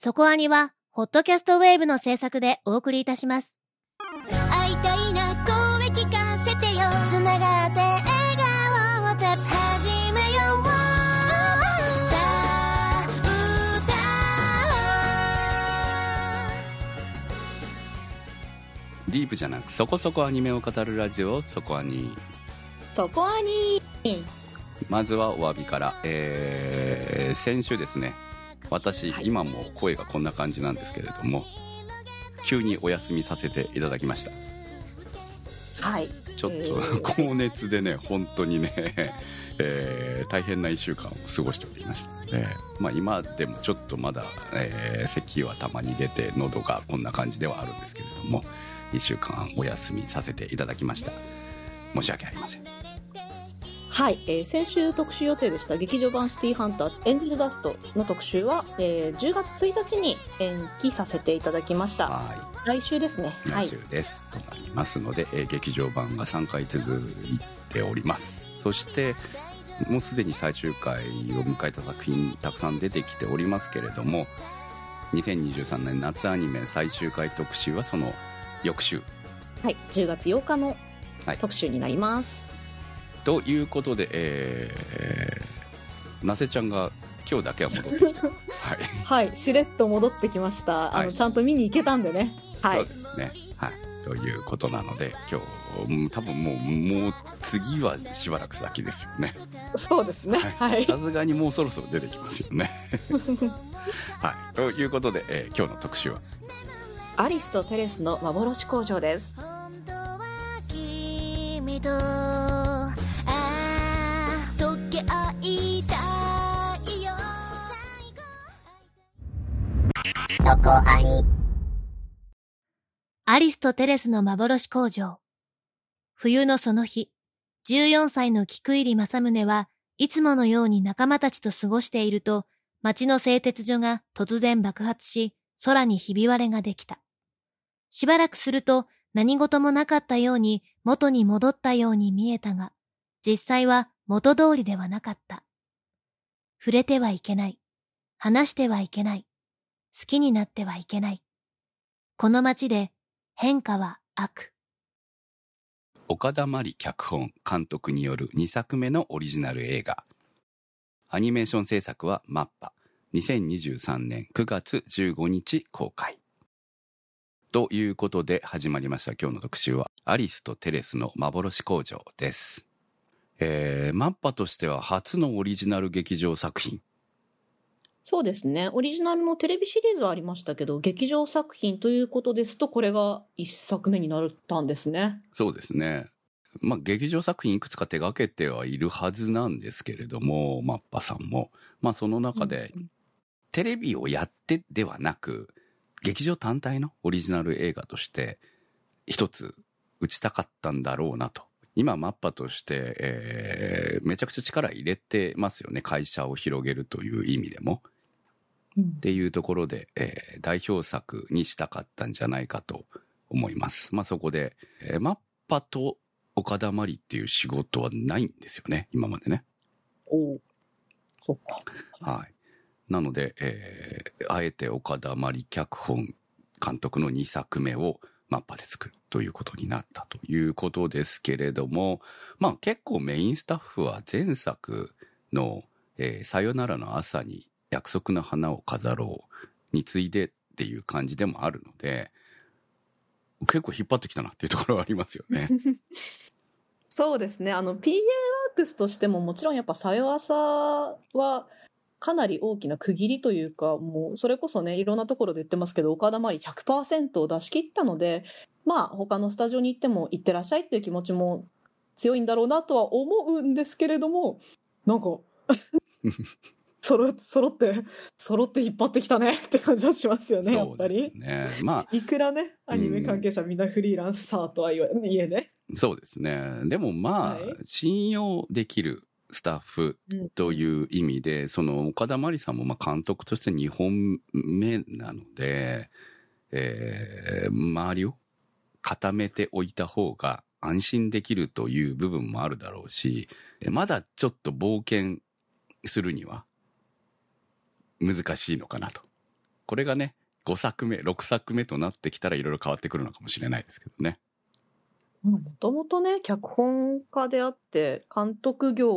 そこアニは、ホットキャストウェーブの制作でお送りいたします。会いたいな声聞かせてよ。つながって笑顔をて始めよう。さあディープじゃなくそこそこアニメを語るラジオそこアニそこアニまずはお詫びから、えー先週ですね私、はい。今も声がこんな感じなんですけれども急にお休みさせていただきました。はい。ちょっと、えー。高熱でね本当にね、えー大変な1週間を過ごしておりました。ので、まあ、今でもちょっとまだ、えー咳はたまに出て喉がこんな感じではあるんですけれども1週間お休みさせていただきました。申し訳ありませんはい、えー先週特集予定でした劇場版シティハンターエンジェルダストの特集は、えー10月1日に延期させていただきました。は来週ですね。いはい。来週です、となりますので、えー劇場版が3回続いております。そしてもうすでに最終回を迎えた作品たくさん出てきておりますけれども2023年夏アニメ最終回特集はその翌週。はい、10月8日のはい。特集になります、ということで、えー、なせちゃんが今日だけは戻ってきてますはい。はい、しれっと戻ってきました、あはい。のちゃんと見に行けたんでね。はい。そうですね。はい。ということなので今日うん多分もうもう次はしばらく先ですよね。そうですね。はい、さすがにもうそろそろ出てきますよね。はい。ということで、えー今日の特集は？アリスとテレスの幻工場です本当は君と溶け合いたいよアリスとテレスの幻工場。冬のその日、14歳の菊入正宗はいつものように仲間たちと過ごしていると、町の製鉄所が突然爆発し、空にひび割れができた。しばらくすると何事もなかったように元に戻ったように見えたが、実際は元通りではなかった。触れてはいけない。話してはいけない。好きになってはいけない。この町で変化は悪。岡田真理脚本監督による2作目のオリジナル映画アニメーション制作はマッパ2023年9月15日公開ということで始まりました今日の特集はアリスとテレスの幻工場ですえー、マッパとしては初のオリジナル劇場作品そうですねオリジナルのテレビシリーズはありましたけど劇場作品ということですとこれが1作目になったんですねそうですね。まあ、劇場作品いくつか手がけてはいるはずなんですけれども、マッパさんも。まあ、その中で、テレビをやってではなく、劇場単体のオリジナル映画として、一つ打ちたかったんだろうなと。今、マッパとして、えーめちゃくちゃ力入れてますよね。会社を広げるという意味でも。うんっていうところで、えー代表作にしたかったんじゃないかと思います。まあそこで、えーマッパと岡田真理っていう仕事はないんですよね、今までね。おおそっかはい。なので、えーあえて岡田真理脚本監督の2作目をマッパで作るということになったということですけれども、まあ結構メインスタッフは前作の、えーさよならの朝に約束の花を飾ろうに次いでっていう感じでもあるので、結構引っ張ってきたなっていうところはありますよね。そうですねあの PA ワークスとしてももちろんやっぱ「さよあさ」はかなり大きな区切りというかもうそれこそねいろんなところで言ってますけど岡田真理100%を出し切ったのでまあ他のスタジオに行っても行ってらっしゃいっていう気持ちも強いんだろうなとは思うんですけれどもなんか そろ揃って揃って引っ張ってきたねって感じはしますよねやっぱり。ね。まあ、いくらねアニメ関係者みんなフリーランサーとはいえね。そうですね。でもまあ、はい信用できるスタッフうんという意味で、その岡田真理さんもまあ監督として2本目なので、えー周りを固めておいた方が安心できるという部分もあるだろうし、まだちょっと冒険するには難しいのかなとこれがね、5作目、6作目となってきたらいろいろ変わってくるのかもしれないですけどね。もともとね、脚本家であって、監督業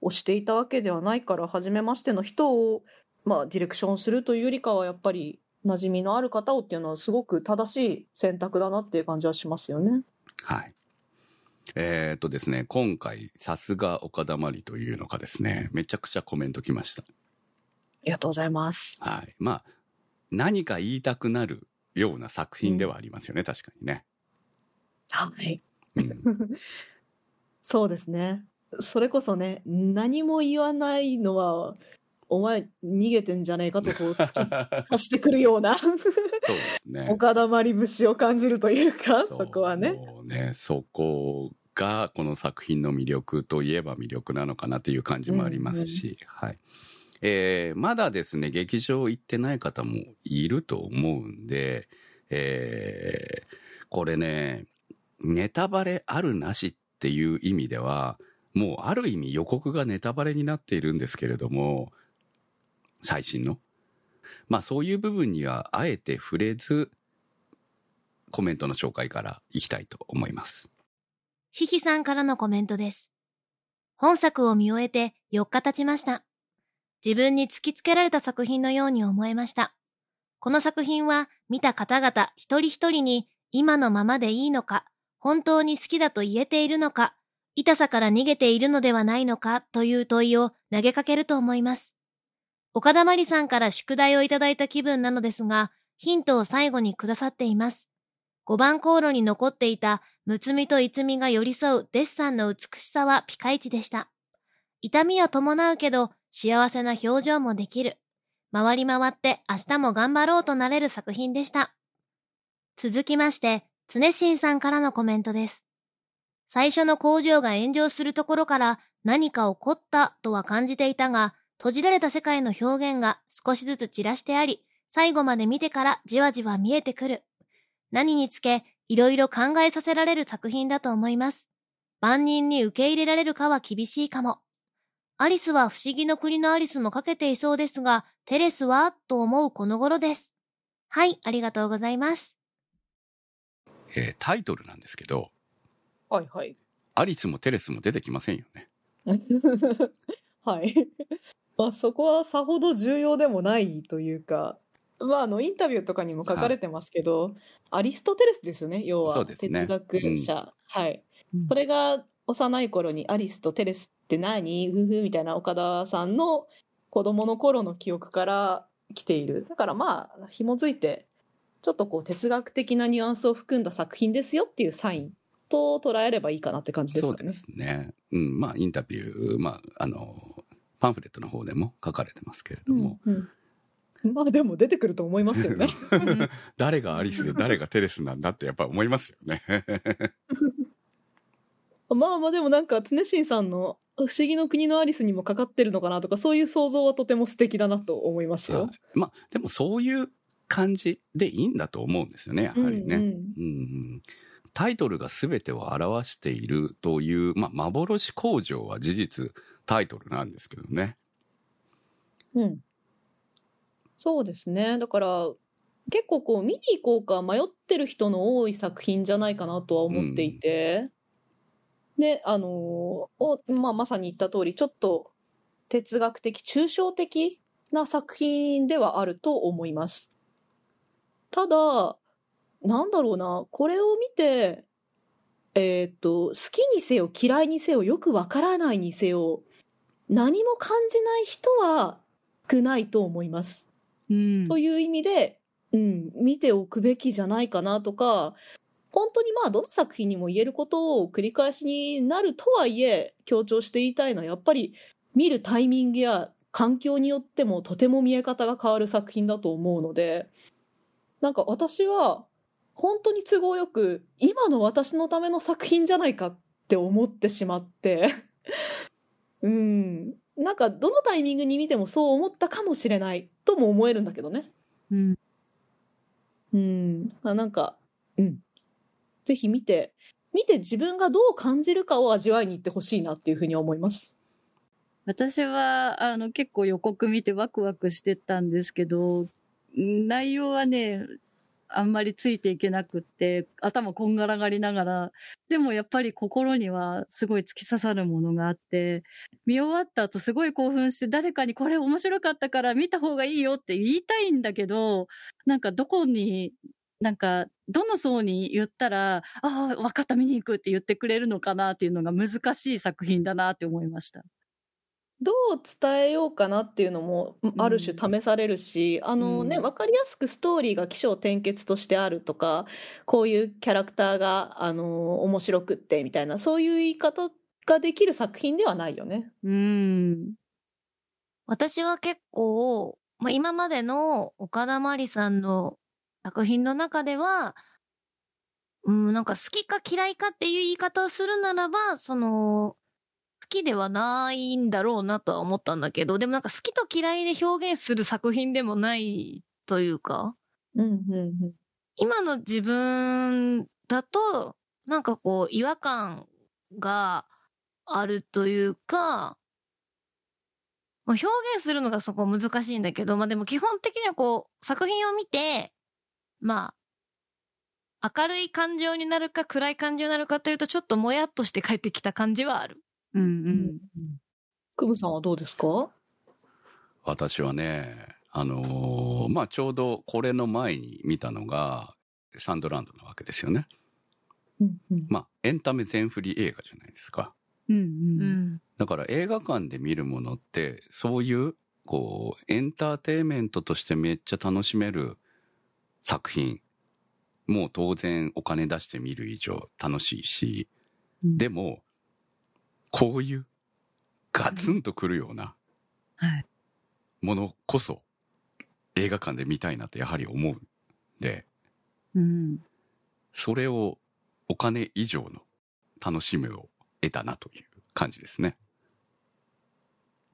をしていたわけではないから、初めましての人を、まあ、ディレクションするというよりかは、やっぱり、馴染みのある方をっていうのは、すごく正しい選択だなっていう感じはしますよね。はい。えーっとですね、今回、さすが岡田まりというのがですね、めちゃくちゃコメント来ました。ありがとうございます。はい。まあ、何か言いたくなるような作品ではありますよね、確かにね。はい。うん、そうですね。それこそね、何も言わないのは、お前逃げてんじゃねえかとこう 突き刺してくるようなそうですね。岡田まり節を感じるというか、そこはね。そうね、そこがこの作品の魅力といえば魅力なのかなっていう感じもありますし、はい。えーまだですね、劇場行ってない方もいると思うんで、えーこれね、ネタバレあるなしっていう意味では、もうある意味予告がネタバレになっているんですけれども、最新の。まあそういう部分にはあえて触れず、コメントの紹介からいきたいと思います。ひひさんからのコメントです。本作を見終えて4日経ちました。自分に突きつけられた作品のように思えました。この作品は見た方々一人一人に今のままでいいのか、本当に好きだと言えているのか、痛さから逃げているのではないのかという問いを投げかけると思います。岡田まりさんから宿題をいただいた気分なのですが、ヒントを最後にくださっています。5番航路に残っていたむつみといつみが寄り添うデッサンの美しさはピカイチでした。痛みは伴うけど幸せな表情もできる。回り回って明日も頑張ろうとなれる作品でした。続きまして、常新さんからのコメントです。最初の工場が炎上するところから何か起こったとは感じていたが、閉じられた世界の表現が少しずつ散らしてあり、最後まで見てからじわじわ見えてくる。何につけ、いろいろ考えさせられる作品だと思います。万人に受け入れられるかは厳しいかも。アリスは不思議の国のアリスもかけていそうですが、テレスはと思うこの頃です。はい、ありがとうございます。えータイトルなんですけど、はいはい。アリスもテレスも出てきませんよね。はい。まあそこはさほど重要でもないというか、まああのインタビューとかにも書かれてますけど、アリストテレスですよね、要は哲学者。はいうん。それが幼い頃にアリスとテレスって何？ふふみたいな岡田さんの子供の頃の記憶から来ている。だからまあ紐づいて、ちょっとこう哲学的なニュアンスを含んだ作品ですよっていうサインと捉えればいいかなって感じですかね。そうですね。うん、まあインタビュー、まああの、パンフレットの方でも書かれてますけれども、うんうん、まあでも出てくると思いますよね。誰がアリスで誰がテレスなんだってやっぱ思いますよね。まあまあでもなんか常新さんの「不思議の国のアリス」にもかかってるのかなとかそういう想像はとても素敵だなと思いますよはい。まあでもそういう感じでいいんだと思うんですよね、やはりね。うんうんタイトルが全てを表しているという、まあ、幻工場は事実タイトルなんですけどね。うん、うんそうですねだから結構こう見に行こうか迷ってる人の多い作品じゃないかなとは思っていて、であのおまあ、まさに言った通りちょっと哲学的抽象的な作品ではあると思います。ただなんだろうなこれを見てえーっと好きにせよ嫌いにせよよくわからないにせよ何も感じない人は少ないと思います。うんという意味で、うん、見ておくべきじゃないかなとか、本当にまあどの作品にも言えることを繰り返しになるとはいえ、強調して言いたいのはやっぱり見るタイミングや環境によってもとても見え方が変わる作品だと思うので、なんか私は本当に都合よく今の私のための作品じゃないかって思ってしまって、うん、なんかどのタイミングに見てもそう思ったかもしれないとも思えるんだけどね。うんうん、あなんか、うん。ぜひ見て、見て自分がどう感じるかを味わいに行ってほしいなっていうふうに思います。私は、あの、結構予告見てワクワクしてたんですけど、内容はね、あんまりついていけなくって、頭こんがらがりながら、でもやっぱり心にはすごい突き刺さるものがあって、見終わった後すごい興奮して誰かにこれ面白かったから見た方がいいよって言いたいんだけど、なんかどこに、なんかどの層に言ったら、ああ、わかった見に行くって言ってくれるのかなっていうのが難しい作品だなって思いました。どう伝えようかなっていうのもある種試されるし、あのね、うんわかりやすくストーリーが起承転結としてあるとか、こういうキャラクターが、あの、面白くってみたいな、そういう言い方ができる作品ではないよね。うん。私は結構、まあ、今までの岡田真理さんの作品の中では、うん、なんか好きか嫌いかっていう言い方をするならば、その、好きではないんだろうなとは思ったんだけど、でもなんか好きと嫌いで表現する作品でもないというか、うん、うん、うん。今の自分だと、なんかこう、違和感があるというか、まあ、表現するのがそこ難しいんだけど、まあでも基本的にはこう、作品を見て、まあ、明るい感情になるか暗い感情になるかというと、ちょっともやっとして帰ってきた感じはある。うんううんん。クムさんはどうですか？私はね、あのーまあ、ちょうどこれの前に見たのが、サンドランドなわけですよね。うん、うん。まあ、エンタメ全振り映画じゃないですか。うんううん。ん。だから映画館で見るものって、そういう、こう、エンターテインメントとしてめっちゃ楽しめる作品。もう当然お金出して見る以上楽しいし、でも、こういうガツンとくるようなはい。ものこそ映画館で見たいなとやはり思うんで、うん。それをお金以上の楽しみを得たなという感じですね。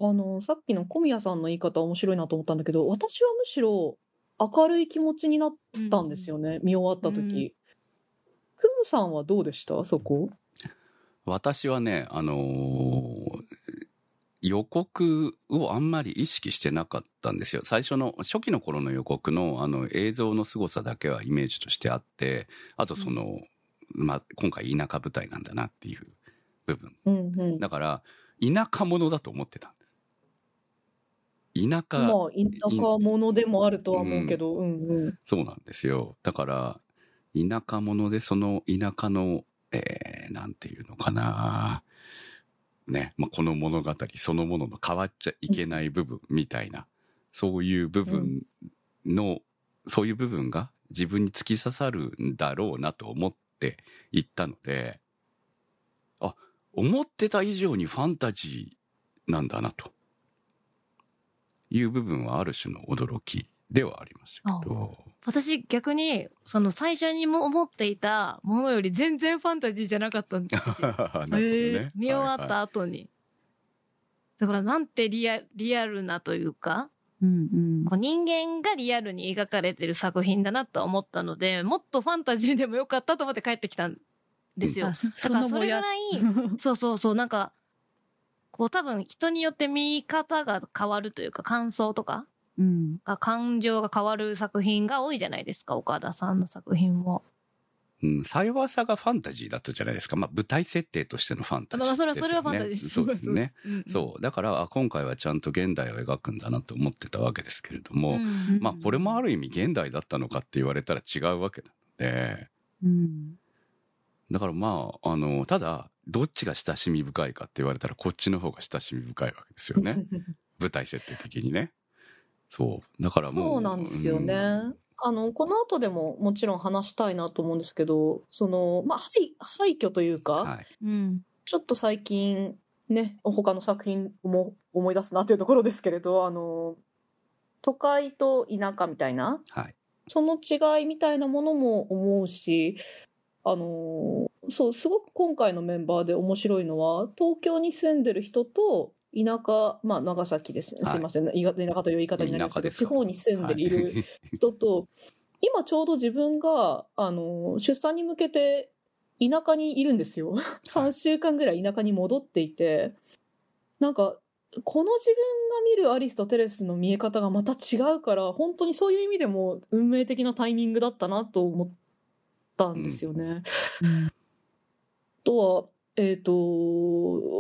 あの、さっきの小宮さんの言い方面白いなと思ったんだけど、私はむしろ明るい気持ちになったんですよね、見終わったうん時。クムさんはどうでした？そこ私はね、あのー予告をあんまり意識してなかったんですよ。最初の、初期の頃の予告のあの映像の凄さだけはイメージとしてあって、あとその、まあ、今回田舎舞台なんだなっていう部分。うんうん。だから、田舎者だと思ってたんです。田舎、まあ、田舎者でもあるとは思うけど、うんうん。そうなんですよ。だから、田舎者でその田舎の、えー、なんていうのかな。ね、まあ、この物語そのものの変わっちゃいけない部分みたいな、そういう部分の、そういう部分が自分に突き刺さるんだろうなと思って行ったので、あ、思ってた以上にファンタジーなんだなと。いう部分はある種の驚きではありましたけど。私逆に、その最初にも思っていたものより全然ファンタジーじゃなかったんですよ。見終わっはいた後に。だからなんてリアリアルなというか、うんうん。こう人間がリアルに描かれてる作品だなと思ったので、もっとファンタジーでもよかったと思って帰ってきたんですよ。あだからそれぐやらい、そうそうそう、なんか、こう多分人によって見方が変わるというか、感想とかうん。が、感情が変わる作品が多いじゃないですか、岡田さんの作品も。うん、さ弱さがファンタジーだったじゃないですか。まあ、舞台設定としてのファンタジーまあ、それは、ですよね。それはファンタジーです。そうですね。。うんそう。だから、あ、今回はちゃんと現代を描くんだなと思ってたわけですけれども、うんまあ、これもある意味現代だったのかって言われたら違うわけなので、うん。だからまあ、あの、ただ、どっちが親しみ深いかって言われたら、こっちの方が親しみ深いわけですよね。舞台設定的にね。そう。だからもう。そうなんですよね。うんあの、この後でももちろん話したいなと思うんですけど、その、まあ、廃廃墟というか、はい。うん。ちょっと最近ね、他の作品も思い出すなというところですけれど、あの、都会と田舎みたいな、はい。その違いみたいなものも思うし、あの、そう、すごく今回のメンバーで面白いのは、東京に住んでる人と、田舎、まあ長崎ですすいません。いが田舎という言い方になりますけど、地方に住んでいるはい。人と、今ちょうど自分が、あの、出産に向けて田舎にいるんですよ。3週間ぐらい田舎に戻っていて、なんか、この自分が見るアリスとテレスの見え方がまた違うから本当にそういう意味でも運命的なタイミングだったなと思ったんですよね。うん。あとはえっ、と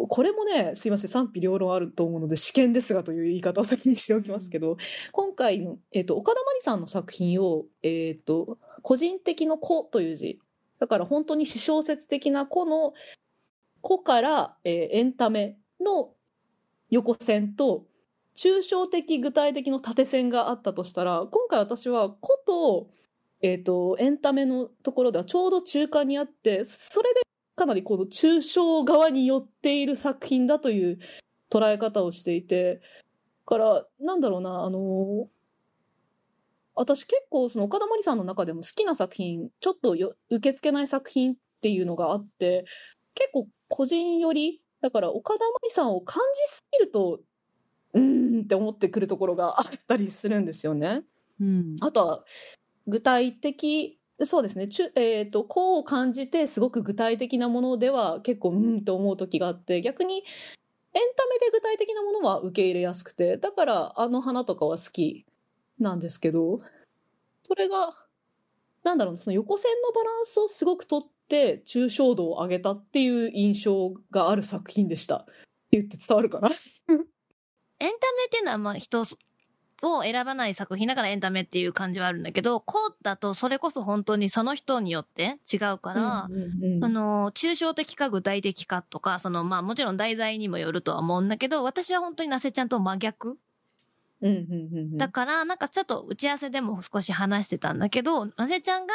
これもねすいません賛否両論あると思うので試験ですがという言い方を先にしておきますけど今回の、えー、と岡田真理さんの作品を、えー、と個人的の「子」という字だから本当に私小説的な「子」の「子」から、えーエンタメの横線と抽象的具体的の縦線があったとしたら今回私は「子」と,、えー、とエンタメのところではちょうど中間にあってそれでかなりこの抽象側に寄っている作品だという捉え方をしていてだからなんだろうなあの私結構その岡田真理さんの中でも好きな作品ちょっとよ受け付けない作品っていうのがあって結構個人寄りだから岡田真理さんを感じすぎるとうーんって思ってくるところがあったりするんですよね。うんあとは具体的そうですねちゅ、えー、とこう感じてすごく具体的なものでは結構うんって思う時があって逆にエンタメで具体的なものは受け入れやすくてだからあの花とかは好きなんですけどそれがなんだろうその横線のバランスをすごくとって抽象度を上げたっていう印象がある作品でした。言って伝わるかな？エンタメっていうのはまあ人を選ばない作品だからエンタメっていう感じはあるんだけど、こうだとそれこそ本当にその人によって違うから、うんうんうんあの、抽象的か具体的かとか、その、まあもちろん題材にもよるとは思うんだけど、私は本当になせちゃんと真逆。だから、なんかちょっと打ち合わせでも少し話してたんだけど、なせちゃんが、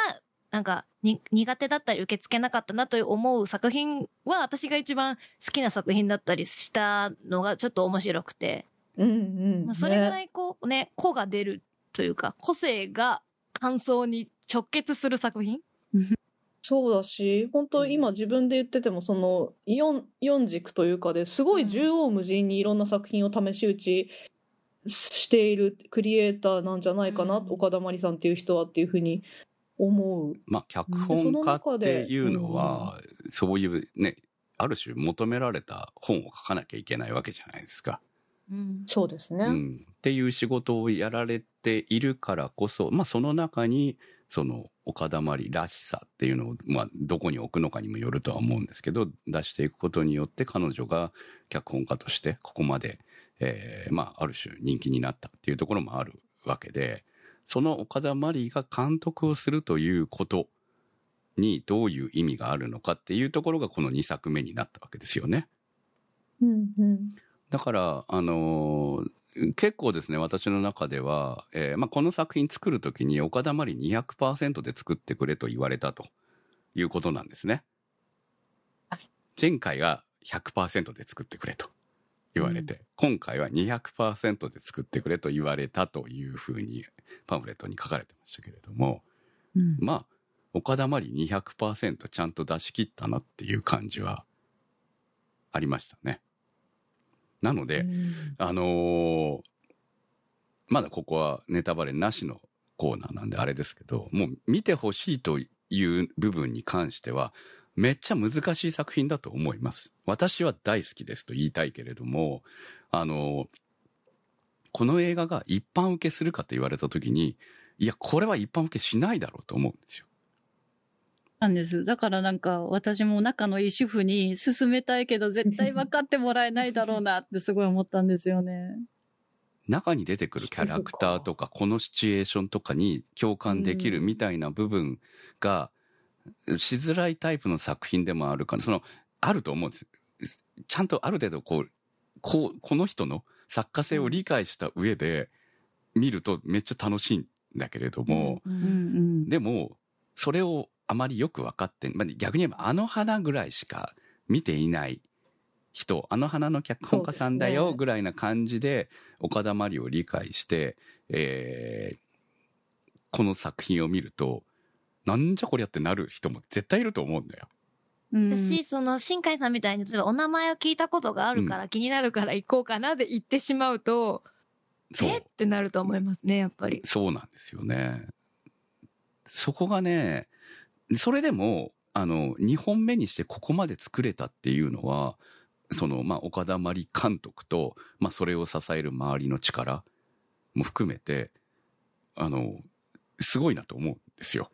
なんかに、苦手だったり受け付けなかったなと思う作品は、私が一番好きな作品だったりしたのがちょっと面白くて、うんうん。まあ、それぐらねいこうね、個が出るというか、個性が感想に直結する作品？そうだし本当今自分で言っててもその 4, 4軸というかですごい縦横無尽にいろんな作品を試し打ちしているクリエイターなんじゃないかな、うん。岡田真理さんっていう人はっていうふうに思う。まあ、脚本家っていうのは、そういうね、ある種求められた本を書かなきゃいけないわけじゃないですか。うん。そうですね。うん、っていう仕事をやられているからこそ、まあ、その中にその岡田まりらしさっていうのを、まあ、どこに置くのかにもよるとは思うんですけど出していくことによって彼女が脚本家としてここまで、えーまあ、ある種人気になったっていうところもあるわけでその岡田まりが監督をするということにどういう意味があるのかっていうところがこの2作目になったわけですよね。うんうんだから、あのー結構ですね、私の中では、えーまあ、この作品作るときに岡田まり200%で作ってくれと言われたということなんですね。前回が100%で作ってくれと言われて、今回は200%で作ってくれと言われたというふうにパンフレットに書かれてましたけれども、うんまあ、岡田まり200%ちゃんと出し切ったなっていう感じはありましたね。なので、うんあのーまだここはネタバレなしのコーナーなんであれですけど、もう見てほしいという部分に関しては、めっちゃ難しい作品だと思います。私は大好きですと言いたいけれども、あのーこの映画が一般受けするかと言われた時に、いや、これは一般受けしないだろうと思うんですよ。なんです。だからなんか私も仲のいい主婦に勧めたいけど絶対分かってもらえないだろうなってすごい思ったんですよね。中に出てくるキャラクターとかこのシチュエーションとかに共感できるみたいな部分がしづらいタイプの作品でもあるからそのあると思うんですちゃんとある程度こうこうこの人の作家性を理解した上で見るとめっちゃ楽しいんだけれども、でもそれをあまりよく分かって、まあ、逆に言えばあの花ぐらいしか見ていない人あの花の脚本家さんだよぐらいな感じで岡田真理を理解して、えーこの作品を見るとなんじゃこりゃってなる人も絶対いると思うんだよ。うん。私、その、新海さんみたいに、例えばお名前を聞いたことがあるから、気になるから行こうかなで言ってしまうと、そうえってなると思いますね、やっぱり。そうなんですよね。そこがね、それでも、あの、2本目にしてここまで作れたっていうのは、その、まあ、岡田真理監督と、まあ、それを支える周りの力も含めて、あの、すごいなと思うんですよ。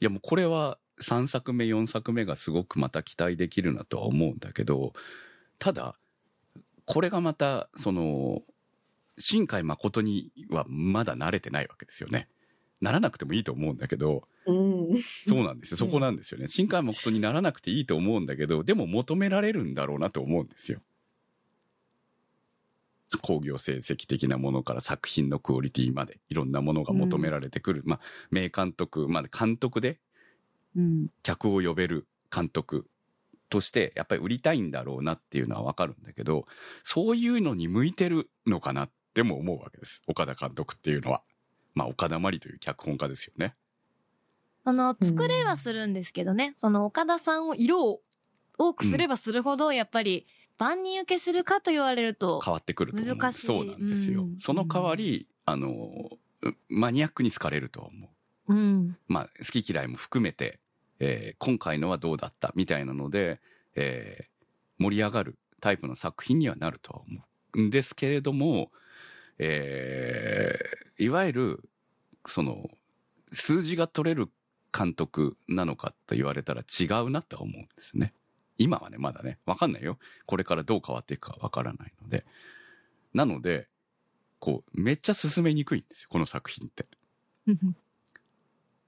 いや、もうこれは3作目、4作目がすごくまた期待できるなとは思うんだけど、ただ、これがまた、その、新海誠にはまだ慣れてないわけですよね。ならなくてもいいと思うんだけど、うん。そうなんですよ。そこなんですよね。新海誠にならなくていいと思うんだけど、でも求められるんだろうなと思うんですよ。工業成績的なものから作品のクオリティまでいろんなものが求められてくる。まあ、名監督、まあ監督でうん。客を呼べる監督としてやっぱり売りたいんだろうなっていうのはわかるんだけど、そういうのに向いてるのかなっても思うわけです。岡田監督っていうのは。まあ、岡田真理という脚本家ですよね。その、作れはするんですけどね、その岡田さんを色を多くすればするほど、やっぱり万人受けするかと言われると、変わってくると思う。難しい。そうなんですよ、うん。その代わりあのうマニアックに好かれるとは思う。うん。まあ好き嫌いも含めて、えー今回のはどうだったみたいなので、えー盛り上がるタイプの作品にはなるとは思うんですけれども、えーいわゆるその数字が取れる監督なのかと言われたら違うなとは思うんですね。今はね、まだね、わかんないよ。これからどう変わっていくかわからないので。なので、こう、めっちゃ進めにくいんですよ、この作品って。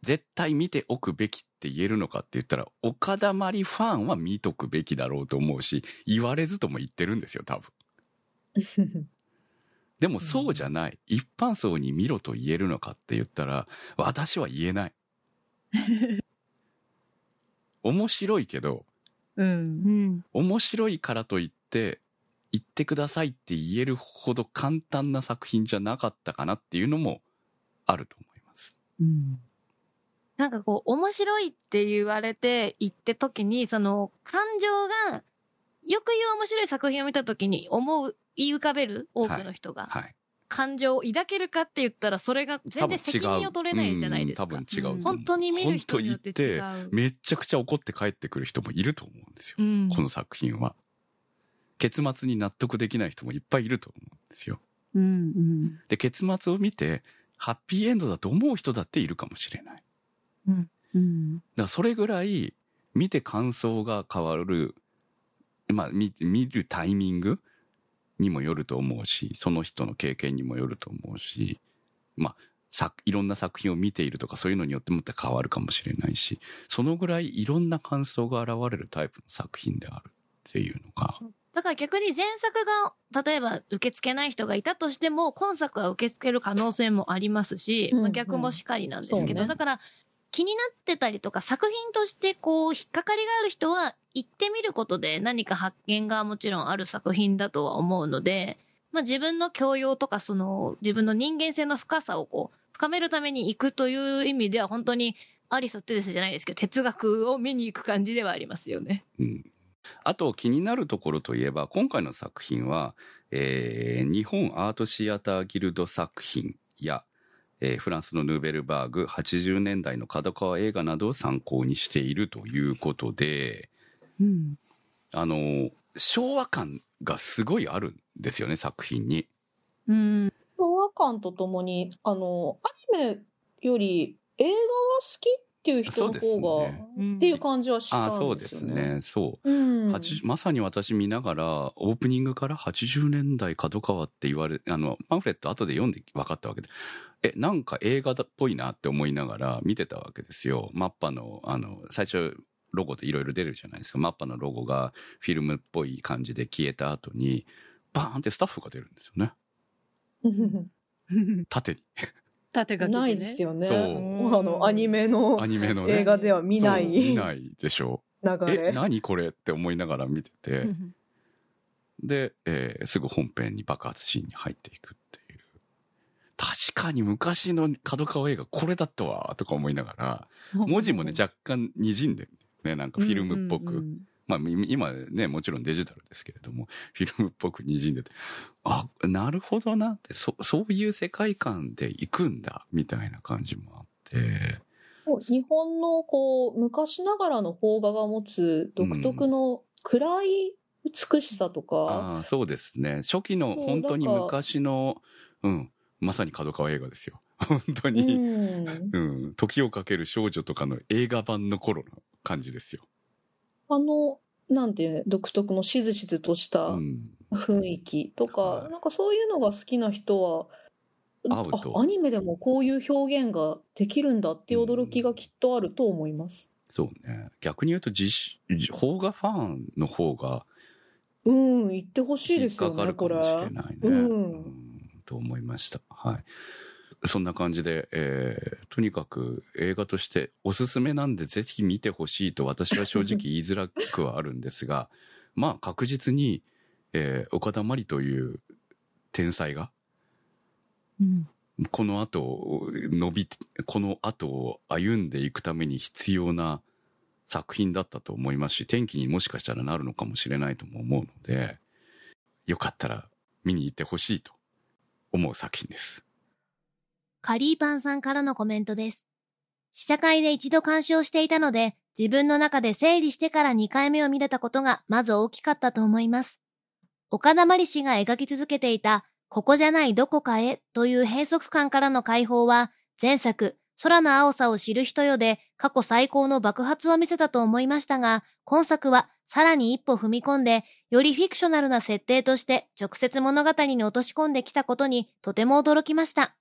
絶対見ておくべきって言えるのかって言ったら、岡田まりファンは見とくべきだろうと思うし、言われずとも言ってるんですよ、多分。でもそうじゃない。一般層に見ろと言えるのかって言ったら、私は言えない。面白いけど、うん。うん。面白いからといって、言ってくださいって言えるほど簡単な作品じゃなかったかなっていうのもあると思います。うん。なんかこう、面白いって言われて言って時に、その、感情が、よく言う面白い作品を見た時に思う、言い浮かべる？多くの人が、はい。感情を抱けるかって言ったら、それが全然責任を取れないじゃないですか。多分違う。うん本当に見る人によって違う。本当言って、めちゃくちゃ怒って帰ってくる人もいると思うんですよ。うん。この作品は。結末に納得できない人もいっぱいいると思うんですよ。うん。うん。で、結末を見て、ハッピーエンドだと思う人だっているかもしれない。うん。だからそれぐらい見て感想が変わる、まあ見見るタイミングにもよると思うし、その人の経験にもよると思うし、まあさいろんな作品を見ているとかそういうのによってもって変わるかもしれないし、そのぐらいいろんな感想が現れるタイプの作品であるっていうのが、だから逆に前作が、例えば受け付けない人がいたとしても、今作は受け付ける可能性もありますし、うんうん。まあ、逆もしかりなんですけど、ね。だから気になってたりとか作品としてこう引っかかりがある人は行ってみることで何か発見がもちろんある作品だとは思うので、まあ自分の教養とかその自分の人間性の深さをこう深めるために行くという意味では本当にアリステレスじゃないですけど哲学を見に行く感じではありますよね。うん。あと気になるところといえば、今回の作品は、えー日本アートシアターギルド作品や、えーフランスのヌーベルバーグ80年代の角川映画などを参考にしているということで、うん。あの、昭和感がすごいあるんですよね、作品に。うん。昭和感とともに、あの、アニメより映画が好きっていう人の方が、ねうんっていう感じはしたああ、そうんでですね。ね。そう。うん。80まさに私見ながら、オープニングから80年代角川って言われ、あの、パンフレット後で読んで分かったわけで、え、なんか映画っぽいなって思いながら見てたわけですよ。マッパの、あの、最初、ロゴといろいろ出るじゃないですか。マッパのロゴがフィルムっぽい感じで消えた後に、バーンってスタッフが出るんですよね。縦に。縦書きで、ね。ないですよね。そうあの、アニメのアニメのね。映画では見なそう見いないでしょ流う。え、れ。何これって思いながら見てて、で、えーすぐ本編に爆発シーンに入っていくっていう。確かに昔の角川映画これだったわ、とか思いながら、文字もね、若干滲んでるね。なんかフィルムっぽく。うんうんまあ、み今ね、もちろんデジタルですけれども、フィルムっぽく滲んでて、あ、なるほどなって、そ、そういう世界観で行くんだ、みたいな感じもあって、日本のこう、昔ながらの邦画が持つ独特の暗い美しさとか、ああ、そうですね。初期の本当に昔の、うん、まさに角川映画ですよ。本当うに、ん、うん、時をかける少女とかの映画版の頃の感じですよ。あの、なんていうね、独特のしずしずとしたうん。雰囲気とか、はいなんかそういうのが好きな人は、あ、アニメでもこういう表現ができるんだっていう驚きがきっとあると思います。そうね。逆に言うと、実、邦画ファンの方がうん、言ってほしいですよね、これ。もしれないね。うんと思いました。はい。そんな感じで、えーとにかく映画としておすすめなんでぜひ見てほしいと私は正直言いづらくはあるんですが、まあ確実に、えー岡田真理という天才が、うん。この後、伸び、この後を歩んでいくために必要な作品だったと思いますし、天気にもしかしたらなるのかもしれないとも思うので、よかったら見に行ってほしいと思う作品です。カリーパンさんからのコメントです。試写会で一度鑑賞していたので、自分の中で整理してから2回目を見れたことがまず大きかったと思います。岡田真理氏が描き続けていた、ここじゃないどこかへという閉塞感からの解放は、前作、空の青さを知る人よで過去最高の爆発を見せたと思いましたが、今作はさらに一歩踏み込んで、よりフィクショナルな設定として直接物語に落とし込んできたことにとても驚きました。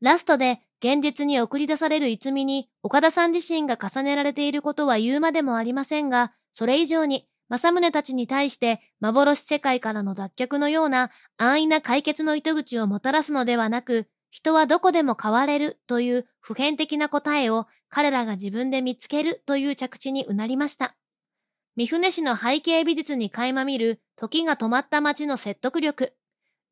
ラストで現実に送り出される逸見に岡田さん自身が重ねられていることは言うまでもありませんが、それ以上に政宗たちに対して幻世界からの脱却のような安易な解決の糸口をもたらすのではなく、人はどこでも変われるという普遍的な答えを彼らが自分で見つけるという着地にうなりました。三船氏の背景美術に垣間見る時が止まった街の説得力。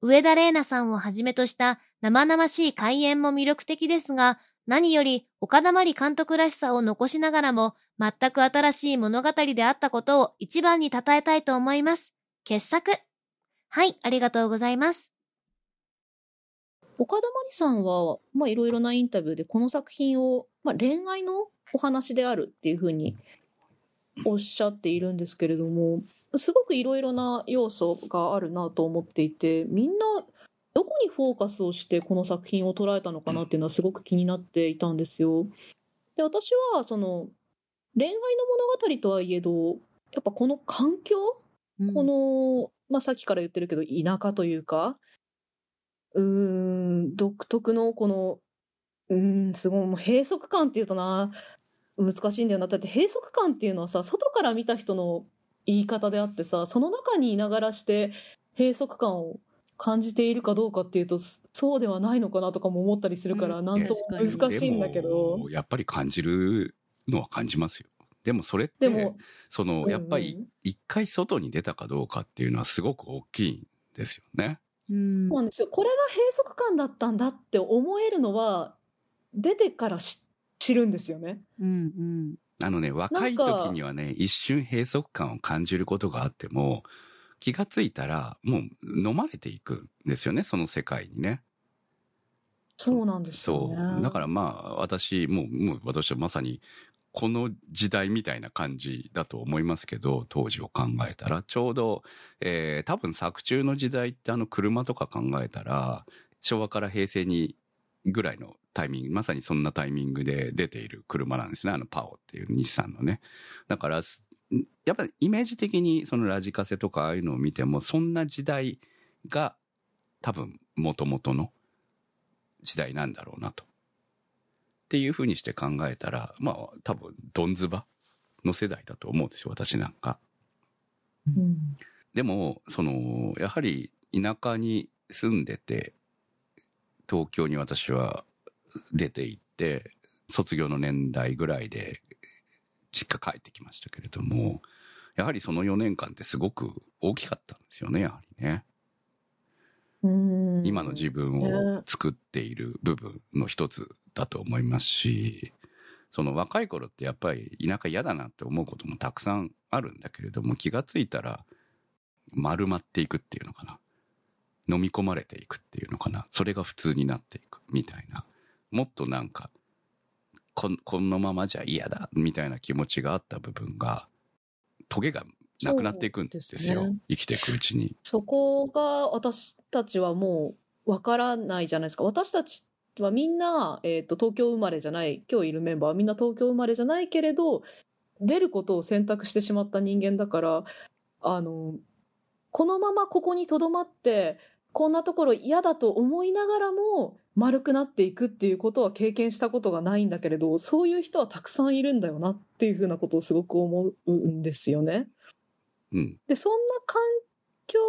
上田玲奈さんをはじめとした生々しい開演も魅力的ですが、何より岡田真理監督らしさを残しながらも、全く新しい物語であったことを一番に称えたいと思います。傑作。はい、ありがとうございます。岡田真理さんは、まあ、いろいろなインタビューでこの作品を、まあ、恋愛のお話であるっていうふうにおっしゃっているんですけれどもすごくいろいろな要素があるなと思っていてみんなどこにフォーカスをしてこの作品を捉えたのかなっていうのはすごく気になっていたんですよ。で私はその恋愛の物語とはいえどやっぱこの環境この、まあ、さっきから言ってるけど田舎というかうーん独特のこのうーんすごいもう閉塞感っていうとな難しいんだよなだって閉塞感っていうのはさ外から見た人の言い方であってさその中にいながらして閉塞感を感じているかどうかっていうとそうではないのかなとかも思ったりするから、うん。なんとも難しいんだけでどもやっぱり感じるのは感じますよ。でもそれって、でもその、やっぱり一回外に出たかどうかっていうのはすごく大きいんですよね。うん。そうなんですよ。これが閉塞感だったんだって思えるのは出てから知知るんですよね。うんうん。あのね、若い時にはね、一瞬閉塞感を感じることがあっても、気がついたら、もう飲まれていくんですよね、その世界にね。そうなんですよそね。う。だからまあ、私、もう、もう私はまさに、この時代みたいな感じだと思いますけど、当時を考えたら、ちょうど、えー、多分作中の時代ってあの車とか考えたら、昭和から平成にぐらいのタイミング、まさにそんなタイミングで出ている車なんですね。あのパオっていう日産のね。だから、すやっぱりイメージ的にそのラジカセとかああいうのを見ても、そんな時代が多分元々の時代なんだろうなと。っていうふうにして考えたら、まあ多分ドンズバの世代だと思うんですよ、私なんか。うんでも、その、やはり田舎に住んでて、東京に私は出て行って、卒業の年代ぐらいで実家帰ってきましたけれども、やはりその4年間ってすごく大きかったんですよね、やはりね。うん今の自分を作っている部分の一つだと思いますし、その若い頃ってやっぱり田舎嫌だなって思うこともたくさんあるんだけれども、気がついたら丸まっていくっていうのかな。飲み込まれていくっていうのかな。それが普通になっていくみたいな。もっとなんか、こんこのままじゃ嫌だみたいな気持ちがあった部分が、トゲがなくなっていくんですよ。ね生きていくうちに。そこが私たちはもうわからないじゃないですか。私たちはみんな、えっ、と、東京生まれじゃない、今日いるメンバーはみんな東京生まれじゃないけれど、出ることを選択してしまった人間だから、あの、このままここに留まって、こんなところ嫌だと思いながらも丸くなっていくっていうことは経験したことがないんだけれど、そういう人はたくさんいるんだよなっていうふうなことをすごく思うんですよね。うん。で、そんな環境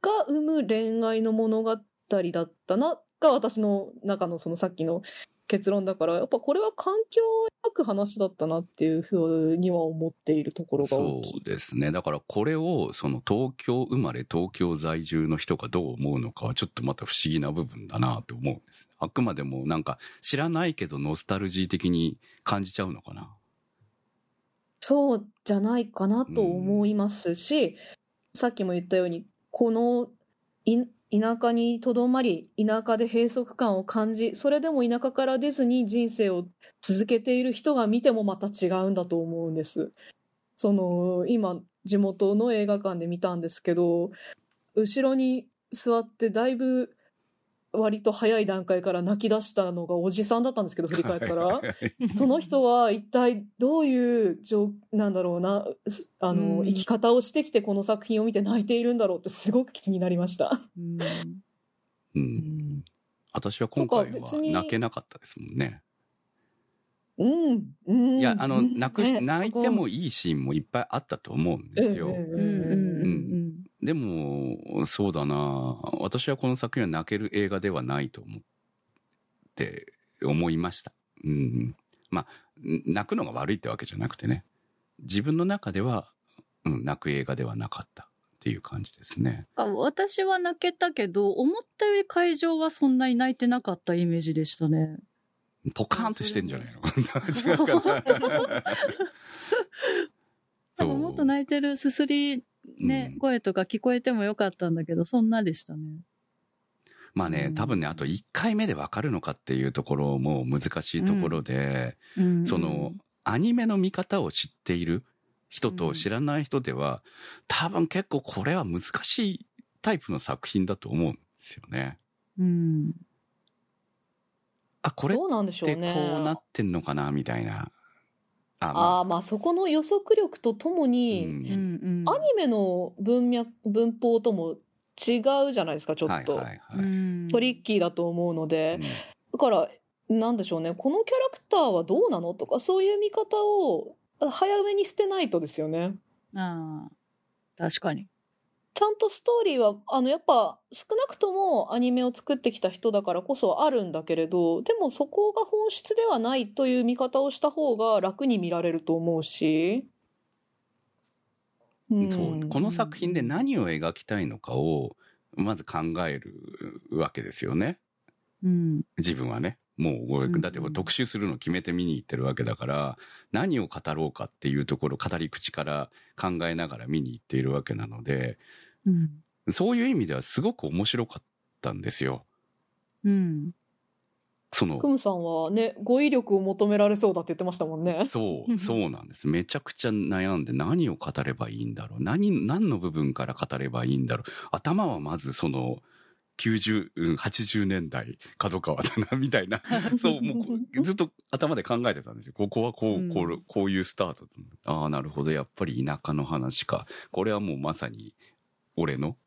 が生む恋愛の物語だったな、が私の中のそのさっきの結論だから、やっぱこれは環境を描く話だったなっていうふうには思っているところが大きい。そうですね。だからこれを、その東京生まれ、東京在住の人がどう思うのかはちょっとまた不思議な部分だなと思うんです。あくまでもなんか知らないけどノスタルジー的に感じちゃうのかな。そうじゃないかなと思いますし、さっきも言ったように、このい田舎にとどまり、田舎で閉塞感を感じ、それでも田舎から出ずに人生を続けている人が見てもまた違うんだと思うんです。その、今、地元の映画館で見たんですけど、後ろに座ってだいぶ割と早い段階から泣き出したのがおじさんだったんですけど、振り返ったら。その人は一体どういう状なんだろうな、すあの、うん生き方をしてきてこの作品を見て泣いているんだろうってすごく気になりました。うんうん。私は今回は泣けなかったですもんね。うん、うん。いや、あの、うん泣くし、ね泣いてもいいシーンもいっぱいあったと思うんですよ。うんうんうんうんうんでも、そうだな私はこの作品は泣ける映画ではないと思って、思いました。うん。まあ、泣くのが悪いってわけじゃなくてね。自分の中では、うん、泣く映画ではなかったっていう感じですね。あ私は泣けたけど、思ったより会場はそんなに泣いてなかったイメージでしたね。ポカーンとしてんじゃないの？違うかな。なんかもっと泣いてるすすり、ね、うん声とか聞こえてもよかったんだけど、そんなでしたね。まあねう、ん多分ね、あと1回目でわかるのかっていうところも難しいところで、うんその、アニメの見方を知っている人と知らない人では、多分結構これは難しいタイプの作品だと思うんですよね。うん。あ、これっ。てこうなってんのかなみたいな。あ、あまあ、まあそこの予測力とともあ、に、うんうんうん。アニメの文脈、文法とも違うじゃないですか、ちょっと。はいはいトリッキーだと思うので、うんだから、なんでしょうね、このキャラクターはどうなの？とか、そういう見方を早めに捨てないとですよね。ああ、確かに。ちゃんとストーリーは、あの、やっぱ少なくともアニメを作ってきた人だからこそあるんだけれど、でもそこが本質ではないという見方をした方が楽に見られると思うし。うん。そう。この作品で何を描きたいのかをまず考えるわけですよね。うん。自分はねもうだってこれ特集するの決めて見に行ってるわけだから何を語ろうかっていうところ語り口から考えながら見に行っているわけなのでうん。そういう意味ではすごく面白かったんですよ。うん。そのクムさんはね、語彙力を求められそうだって言ってましたもんね。そう、そうなんです。めちゃくちゃ悩んで何を語ればいいんだろう。何、何の部分から語ればいいんだろう。頭はまずその、90、うん80年代、角川だな、みたいな。そう、もう ずっと頭で考えてたんですよ。ここはこう、こうう、こういうスタート。ああ、なるほど。やっぱり田舎の話か。これはもうまさに、俺の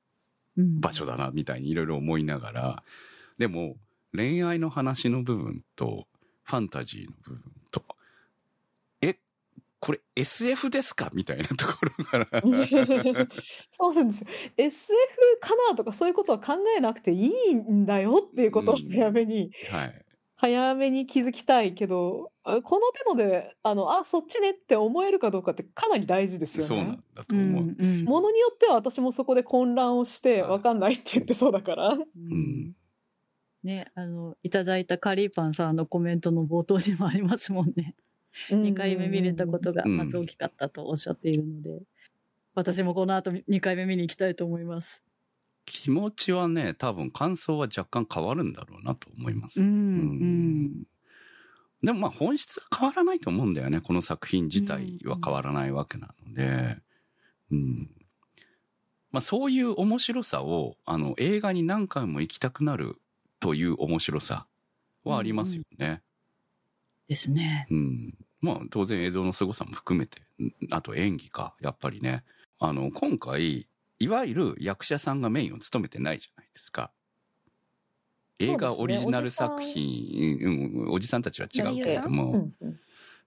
うん場所だな、みたいにいろいろ思いながら、でも、恋愛の話の部分と、ファンタジーの部分これ SF ですか？みたいなところから。そうなんですよ。SF かなとかそういうことは考えなくていいんだよっていうことをうん早めに、はい。早めに気づきたいけど、あこの手ので、あの、あ、そっちねって思えるかどうかってかなり大事ですよそうなねん。だとう思う。んうんものによっては私もそこで混乱をして、はいわかんないって言ってそうだから。ううんん。ね、あの、いただいたカリーパンさんのコメントの冒頭にもありますもんね。2回目見れたことがうんまず大きかったとおっしゃっているので、私もこの後2回目見に行きたいと思います。気持ちはね、多分感想は若干変わるんだろうなと思います。うん。でもまあ本質は変わらないと思うんだよね。この作品自体は変わらないわけなので。うん。まあそういう面白さを、あの、映画に何回も行きたくなるという面白さはありますよね。ですね。うん。まあ当然映像の凄さも含めて、んあと演技か、やっぱりね。あの、今回、いわゆる役者さんがメインを務めてないじゃないですか。映画オリジナル作品、うん、おじさんたちは違うけれども、うんうん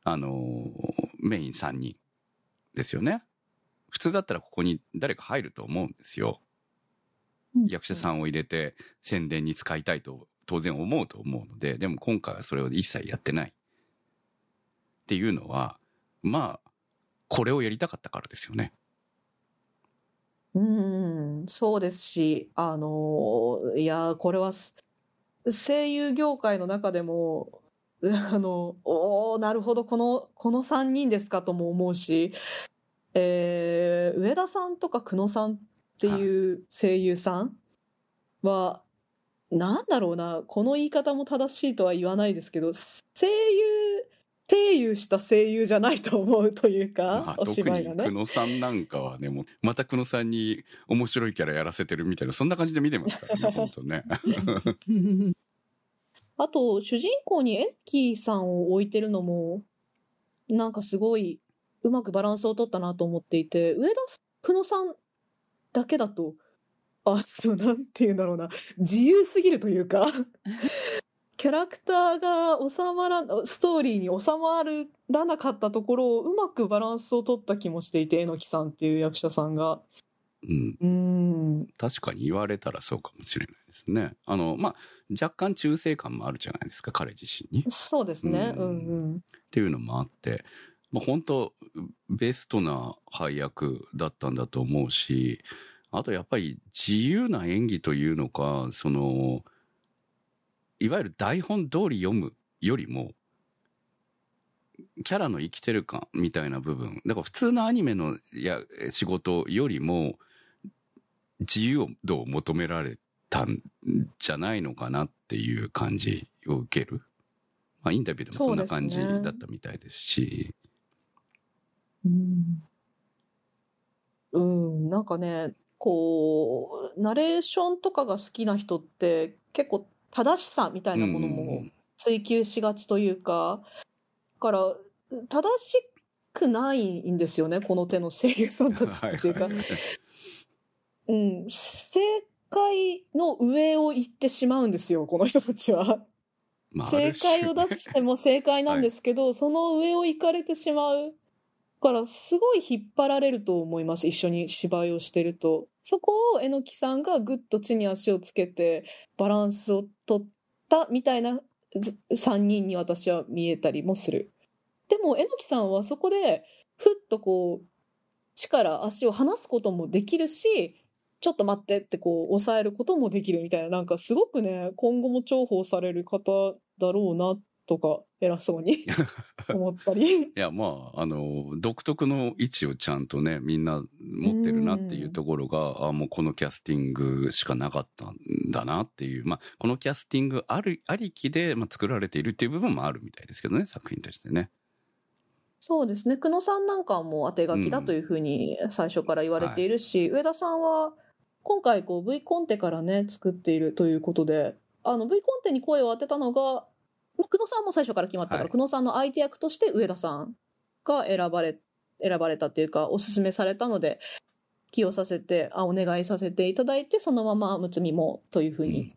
あの、メイン3人ですよね。普通だったらここに誰か入ると思うんですよ。役者さんを入れて宣伝に使いたいと当然思うと思うので、でも今回はそれを一切やってない。っていうのは、まあ、これをやりたかったからですよね。うん、そうですし、あの、いや、これは声優業界の中でも、あの、おなるほど、この、この3人ですかとも思うし、えー上田さんとか久野さんっていう声優さんは、なんだろうな、この言い方も正しいとは言わないですけど、声優、声優した声優じゃないと思うというか、まあ、お特芝居がねに久。野さんなんかはね、もう、また久野さんに面白いキャラやらせてるみたいな、そんな感じで見てますからね、本当ね。あと、主人公にエンキーさんを置いてるのも、なんかすごいうまくバランスを取ったなと思っていて、上田久野さんだけだと、あ、そう、なんて言うんだろうな、自由すぎるというか、キャラクターが収まら、ストーリーに収まらなかったところをうまくバランスを取った気もしていて、榎木さんっていう役者さんが。うん。うーん。確かに言われたらそうかもしれないですね。あの、まあ、若干忠誠感もあるじゃないですか、彼自身に。っそうですね。ううんんうん。ていうのもあって、まあ、本当ベストな配役だったんだと思うし、あとやっぱり自由な演技というのか、その、いわゆる台本通り読むよりも、キャラの生きてる感みたいな部分。だから普通のアニメのや仕事よりも、自由度を求められたんじゃないのかなっていう感じを受ける。まあインタビューでもそんな感じだったみたいですし。うん、うん、なんかね、こう、ナレーションとかが好きな人って結構正しさみたいなものも追求しがちというか、だから正しくないんですよね、この手の声優さんたちっていうか。はい、はい。うん、正解の上を行ってしまうんですよ、この人たちは。まああ正解を出しても正解なんですけど、その上を行かれてしまうからすごい引っ張られると思います。一緒に芝居をしてると。そこを榎木さんがぐっと地に足をつけてバランスを取ったみたいな3人に私は見えたりもする。でも榎木さんはそこでふっとこう地から足を離すこともできるしちょっと待ってってこう抑えることもできるみたいななんかすごくね今後も重宝される方だろうなっとか偉そうに 思ったり。いや、まあ、あの、独特の位置をちゃんとね、みんな持ってるなっていうところが、あもうこのキャスティングしかなかったんだなっていう、まあ、このキャスティングある、ありきで、まあ、作られているっていう部分もあるみたいですけどね、作品としてね。そうですね。久野さんなんかはもう当て書きだというふうに最初から言われているし、上田さんは今回こう V コンテからね作っているということであの V コンテに声を当てたのがまあ久野さんも最初から決まったから、はい。久野さんの相手役として上田さんが選ばれ選ばれたっていうかおすすめされたので起用させてあお願いさせていただいてそのままむつみもというふううん。に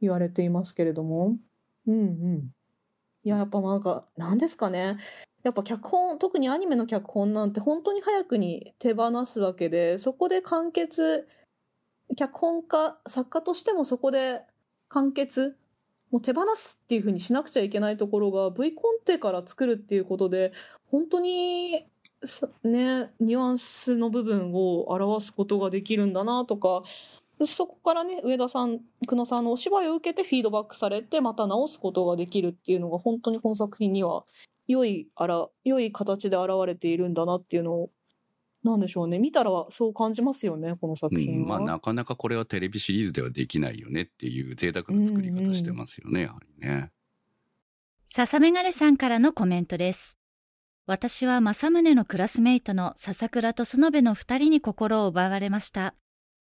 言われていますけれども。うんうん。いややっぱなんかなんですかね。やっぱ脚本特にアニメの脚本なんて本当に早くに手放すわけでそこで完結脚本家作家としてもそこで完結もう手放すっていう風にしなくちゃいけないところが V コンテから作るっていうことで本当にねニュアンスの部分を表すことができるんだなとかそこからね上田さん久野さんのお芝居を受けてフィードバックされてまた直すことができるっていうのが本当にこの作品には良いあら良い形で現れているんだなっていうのをなんでしょうね見たらそう感じますよねこの作うん、ま品は。あ、なかなかこれはテレビシリーズではできないよねっていう贅沢な作り方してますよね、やはりね。笹メガネさんからのコメントです。私は正宗のクラスメイトの笹倉と園部の二人に心を奪われました。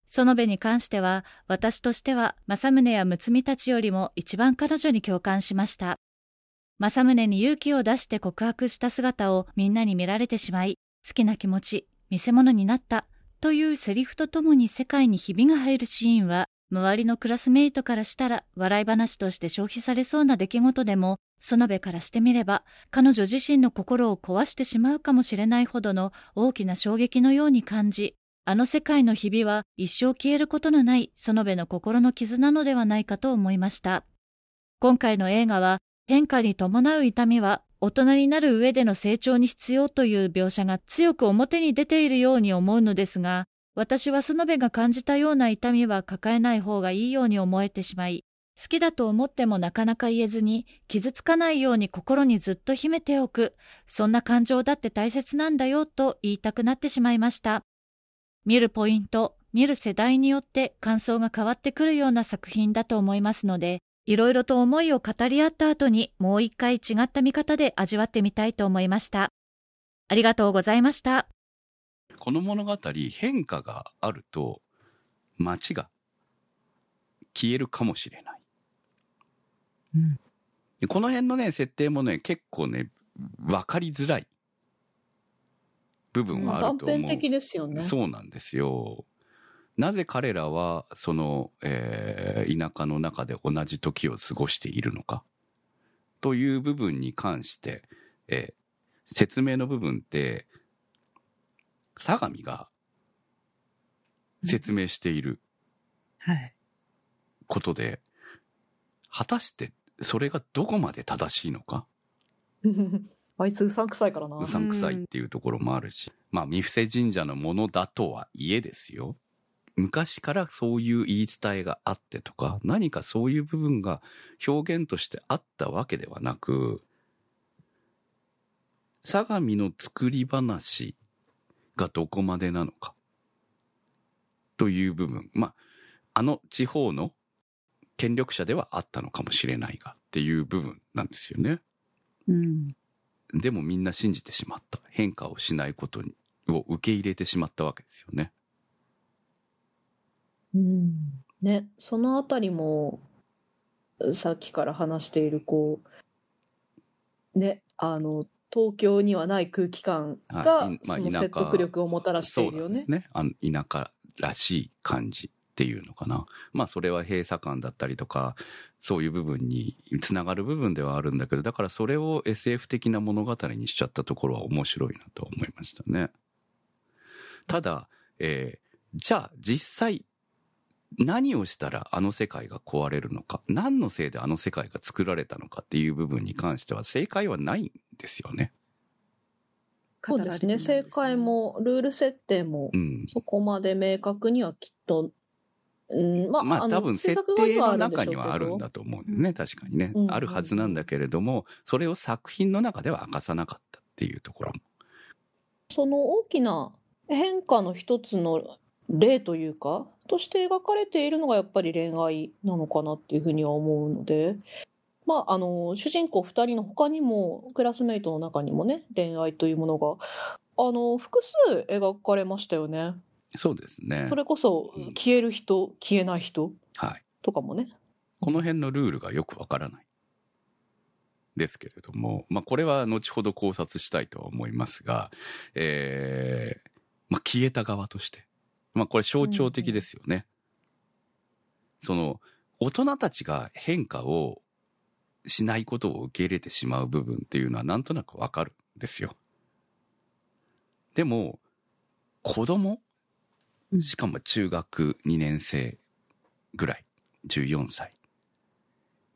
園部に関しては、私としては正宗や睦美たちよりも一番彼女に共感しました。正宗に勇気を出して告白した姿をみんなに見られてしまい、好きな気持ち、見せ物になったというセリフとともに世界にひびが入るシーンは、周りのクラスメイトからしたら笑い話として消費されそうな出来事でも、園部からしてみれば、彼女自身の心を壊してしまうかもしれないほどの大きな衝撃のように感じ、あの世界のひびは一生消えることのない園部の心の傷なのではないかと思いました。今回の映画は、変化に伴う痛みは大人になる上での成長に必要という描写が強く表に出ているように思うのですが、私は園部が感じたような痛みは抱えない方がいいように思えてしまい、好きだと思ってもなかなか言えずに、傷つかないように心にずっと秘めておく、そんな感情だって大切なんだよと言いたくなってしまいました。見るポイント、見る世代によって感想が変わってくるような作品だと思いますので、いろいろと思いを語り合った後にもう一回違った見方で味わってみたいと思いました。ありがとうございました。この物語変化があると街が消えるかもしれない、うんでこの辺のね設定もね結構ね分かりづらい部分はあ断ると思う、片的ですよね。そうなんですよなぜ彼らはその、えー田舎の中で同じ時を過ごしているのか？という部分に関して、えー説明の部分って相模が説明しているはい。ことで、果たしてそれがどこまで正しいのか？あいつうさんくさいからな。うさんくさいっていうところもあるし、まあ三伏神社のものだとはいえですよ昔からそういう言い伝えがあってとか何かそういう部分が表現としてあったわけではなく相模の作り話がどこまでなのかという部分まああの地方の権力者ではあったのかもしれないがっていう部分なんですよね。うん。でもみんな信じてしまった。変化をしないことにを受け入れてしまったわけですよね。うんね、そのあたりも、さっきから話している、こう、ね、あの、東京にはない空気感はがい、まあその説得力をもたらしているよねそうです。ね。あの田舎らしい感じっていうのかな。まあそれは閉鎖感だったりとか、そういう部分につながる部分ではあるんだけど、だからそれを SF 的な物語にしちゃったところは面白いなと思いましたね。ただ、えーじゃあ実際何をしたらあの世界が壊れるのか、何のせいであの世界が作られたのかっていう部分に関しては正解はないんですよね。そうですね、正解も、ルール設定もう、ん。そこまで明確にはきっと、うん、まあ、のまあ多分設定の中にはあるんだと思うんだよね、確かにねうんうんう。んあるはずなんだけれども、それを作品の中では明かさなかったっていうところも。その大きな変化の一つの例というか、として描かれているのがやっぱり恋愛なのかなっていうふうには思うので、まあ、あの、主人公二人の他にも、クラスメイトの中にもね、恋愛というものが、あの、複数描かれましたよね。そうですねそ。れこそうん、消える人、消えない人はい。とかもね。この辺のルールがよくわからない。ですけれども、まあこれは後ほど考察したいとは思いますが、えー、まあ消えた側として。まあこれ象徴的ですよね。その、大人たちが変化をしないことを受け入れてしまう部分っていうのはなんとなくわかるんですよ。でも、子供うんしかも中学2年生ぐらい、14歳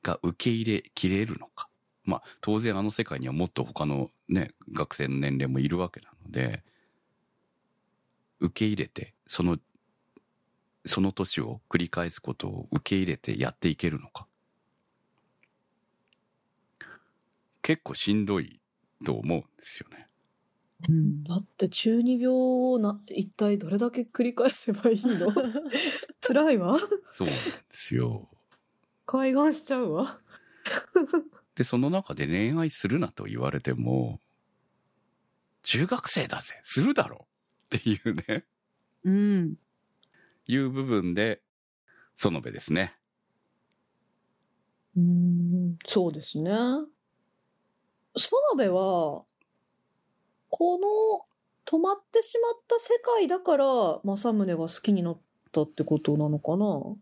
が受け入れきれるのか。まあ、当然あの世界にはもっと他のね、学生の年齢もいるわけなので、受け入れて、その、その年を繰り返すことを受け入れてやっていけるのか。結構しんどいと思うんですよね。うんだって中二病をな、一体どれだけ繰り返せばいいの？辛いわ。そうなんですよ。海岸しちゃうわ。で、その中で恋愛するなと言われても、中学生だぜするだろうっていうね、うん。いう部分で、園部ですね。うーん、そうですね。園部は、この止まってしまった世界だから政宗が好きになったってことなのかな？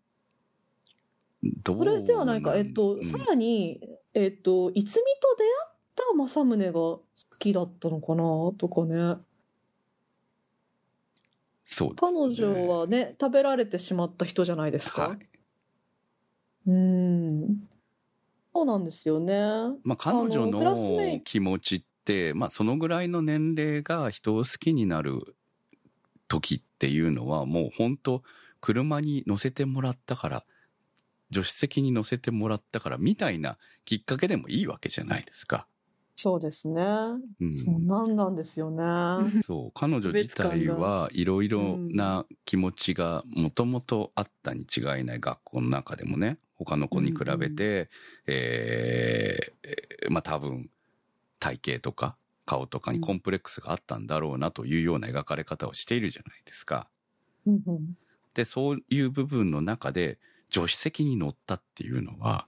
それではないか、えっと、うんさらに、えっと、逸見と出会った政宗が好きだったのかな？とかね。そうです彼ね女はね、食べられてしまった人じゃないですか？はい。うーん。そうなんですよね。まあ、彼女の気持ちって、まあ、そのぐらいの年齢が人を好きになる時っていうのは、もう本当車に乗せてもらったから、助手席に乗せてもらったから、みたいなきっかけでもいいわけじゃないですか。そうですね。うん、そうなんなんですよね。そう、彼女自体はいろいろな気持ちがもともとあったに違いない学校の中でもね、他の子に比べて、えーまあ多分体型とか顔とかにコンプレックスがあったんだろうなというような描かれ方をしているじゃないですか。うんうんで、そういう部分の中で助手席に乗ったっていうのは、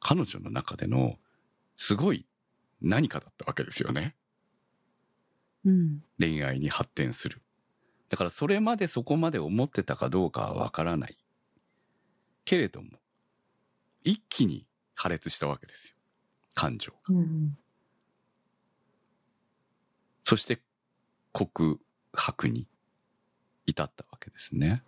彼女の中でのすごい何かだったわけですよね。うん。恋愛に発展する。だからそれまでそこまで思ってたかどうかはわからない。けれども、一気に破裂したわけですよ。感情が。うんそして告白に至ったわけですね。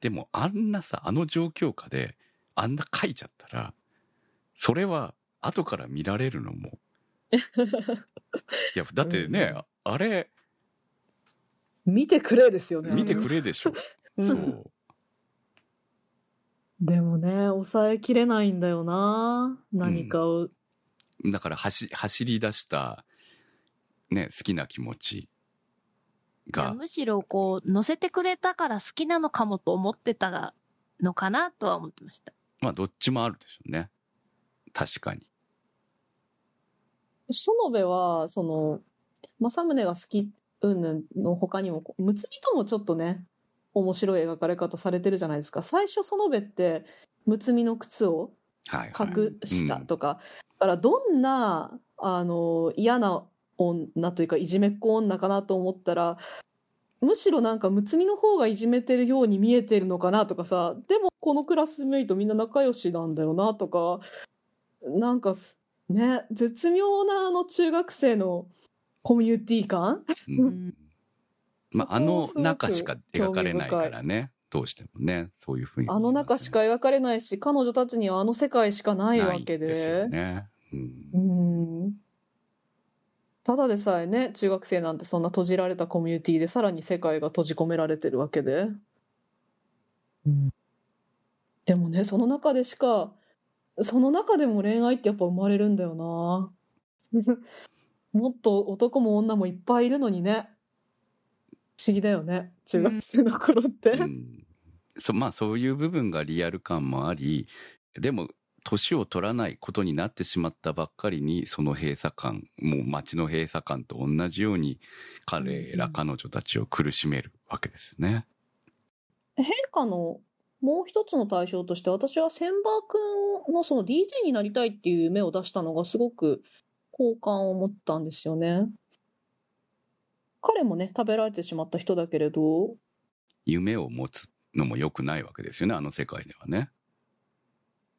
でもあんなさ、あの状況下であんな書いちゃったら、それは後から見られるのも。いや、だってね、うんあれ、見てくれですよね。見てくれでしょ。うんそう。でもね、抑えきれないんだよな。何かを。だから走走り出した、ね、好きな気持ちが、むしろこう、乗せてくれたから好きなのかもと思ってたのかなとは思ってました。まあどっちもあるでしょうね。確かに。園部は、その、政宗が好き云々の他にも、むつみともちょっとね、面白い描かれ方されてるじゃないですか。最初園部って、むつみの靴をはい、はい。隠したうんとか、だからどんな、あの、嫌な女というか、いじめっ子女かなと思ったら、むしろなんか、むつみの方がいじめてるように見えてるのかなとかさ、でもこのクラスメイトみんな仲良しなんだよなとか、なんかす、ね、絶妙なあの中学生のコミュニティ感？うん。うん。まあ、あの中しか描かれないからね。どうしてもね、そういうふうに、あの中しか描かれないし、彼女たちにはあの世界しかないわけないですでよ。ね。うん。うん。ただでさえね中学生なんてそんな閉じられたコミュニティでさらに世界が閉じ込められてるわけで、でもねその中でしかその中でも恋愛ってやっぱ生まれるんだよな。もっと男も女もいっぱいいるのにね。不思議だよね中学生の頃って、うん。そまあそういう部分がリアル感もありでも年を取らないことになってしまったばっかりにその閉鎖感もう街の閉鎖感と同じように彼らうん彼女たちを苦しめるわけですね。陛下のもう一つの対象として私は千葉君のその DJ になりたいっていう夢を出したのがすごく好感を持ったんですよね。彼もね食べられてしまった人だけれど夢を持つのも良くないわけですよねあの世界ではね。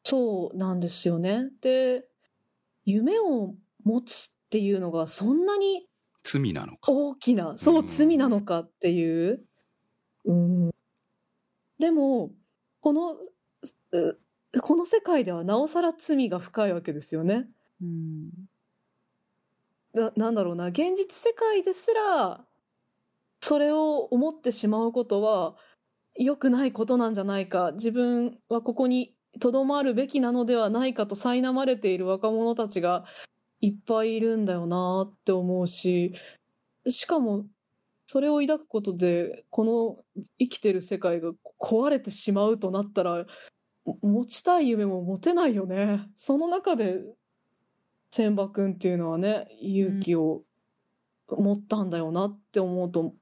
そうなんですよね。で夢を持つっていうのがそんなに罪なのか。大きなそううん罪なのかっていう。うん、でもこのうこの世界ではなおさら罪が深いわけですよね。うん。ななんだろうな現実世界ですらそれを思ってしまうことは良くないことなんじゃないか自分はここにとどまるべきなのではないかと苛まれている若者たちがいっぱいいるんだよなって思うししかもそれを抱くことでこの生きてる世界が壊れてしまうとなったらも持ちたい夢も持てないよね。その中で千葉君っていうのはね勇気を持ったんだよなって思うと、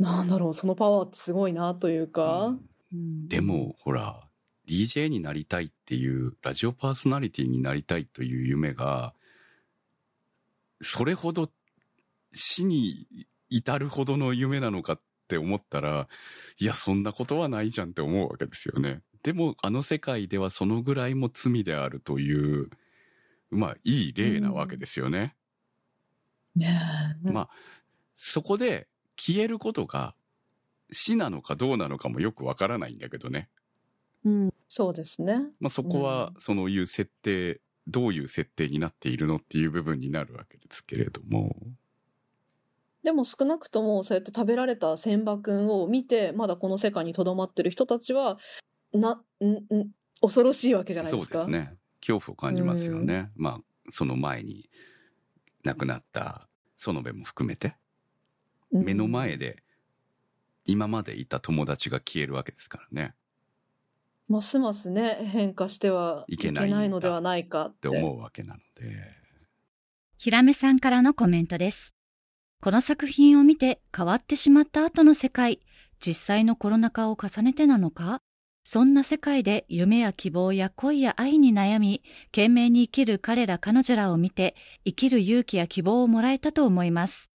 なんだろうそのパワーってすごいなというか、うん。うんでも、ほら、DJ になりたいっていう、ラジオパーソナリティになりたいという夢が、それほど死に至るほどの夢なのかって思ったら、いや、そんなことはないじゃんって思うわけですよね。でも、あの世界ではそのぐらいも罪であるという、まあ、いい例なわけですよね。ねえまあ、そこで消えることが死なのかどうなのかもよくわからないんだけどね。うん。そうですね。まあ、そこはう、そのいう設定、どういう設定になっているのっていう部分になるわけですけれども。でも少なくともそうやって食べられた千葉君を見てまだこの世界にとどまってる人たちはな、ん、ん、恐ろしいわけじゃないそうですか。ですね。恐怖を感じますよね。まあ、その前に亡くなった園部も含めて、うん目の前で今までいた友達が消えるわけですからね。ますますね変化してはいけないのではないかって思うわけなので。ひらめさんからのコメントです。この作品を見て変わってしまった後の世界、実際のコロナ禍を重ねてなのか？そんな世界で夢や希望や恋や愛に悩み、懸命に生きる彼ら彼女らを見て、生きる勇気や希望をもらえたと思います。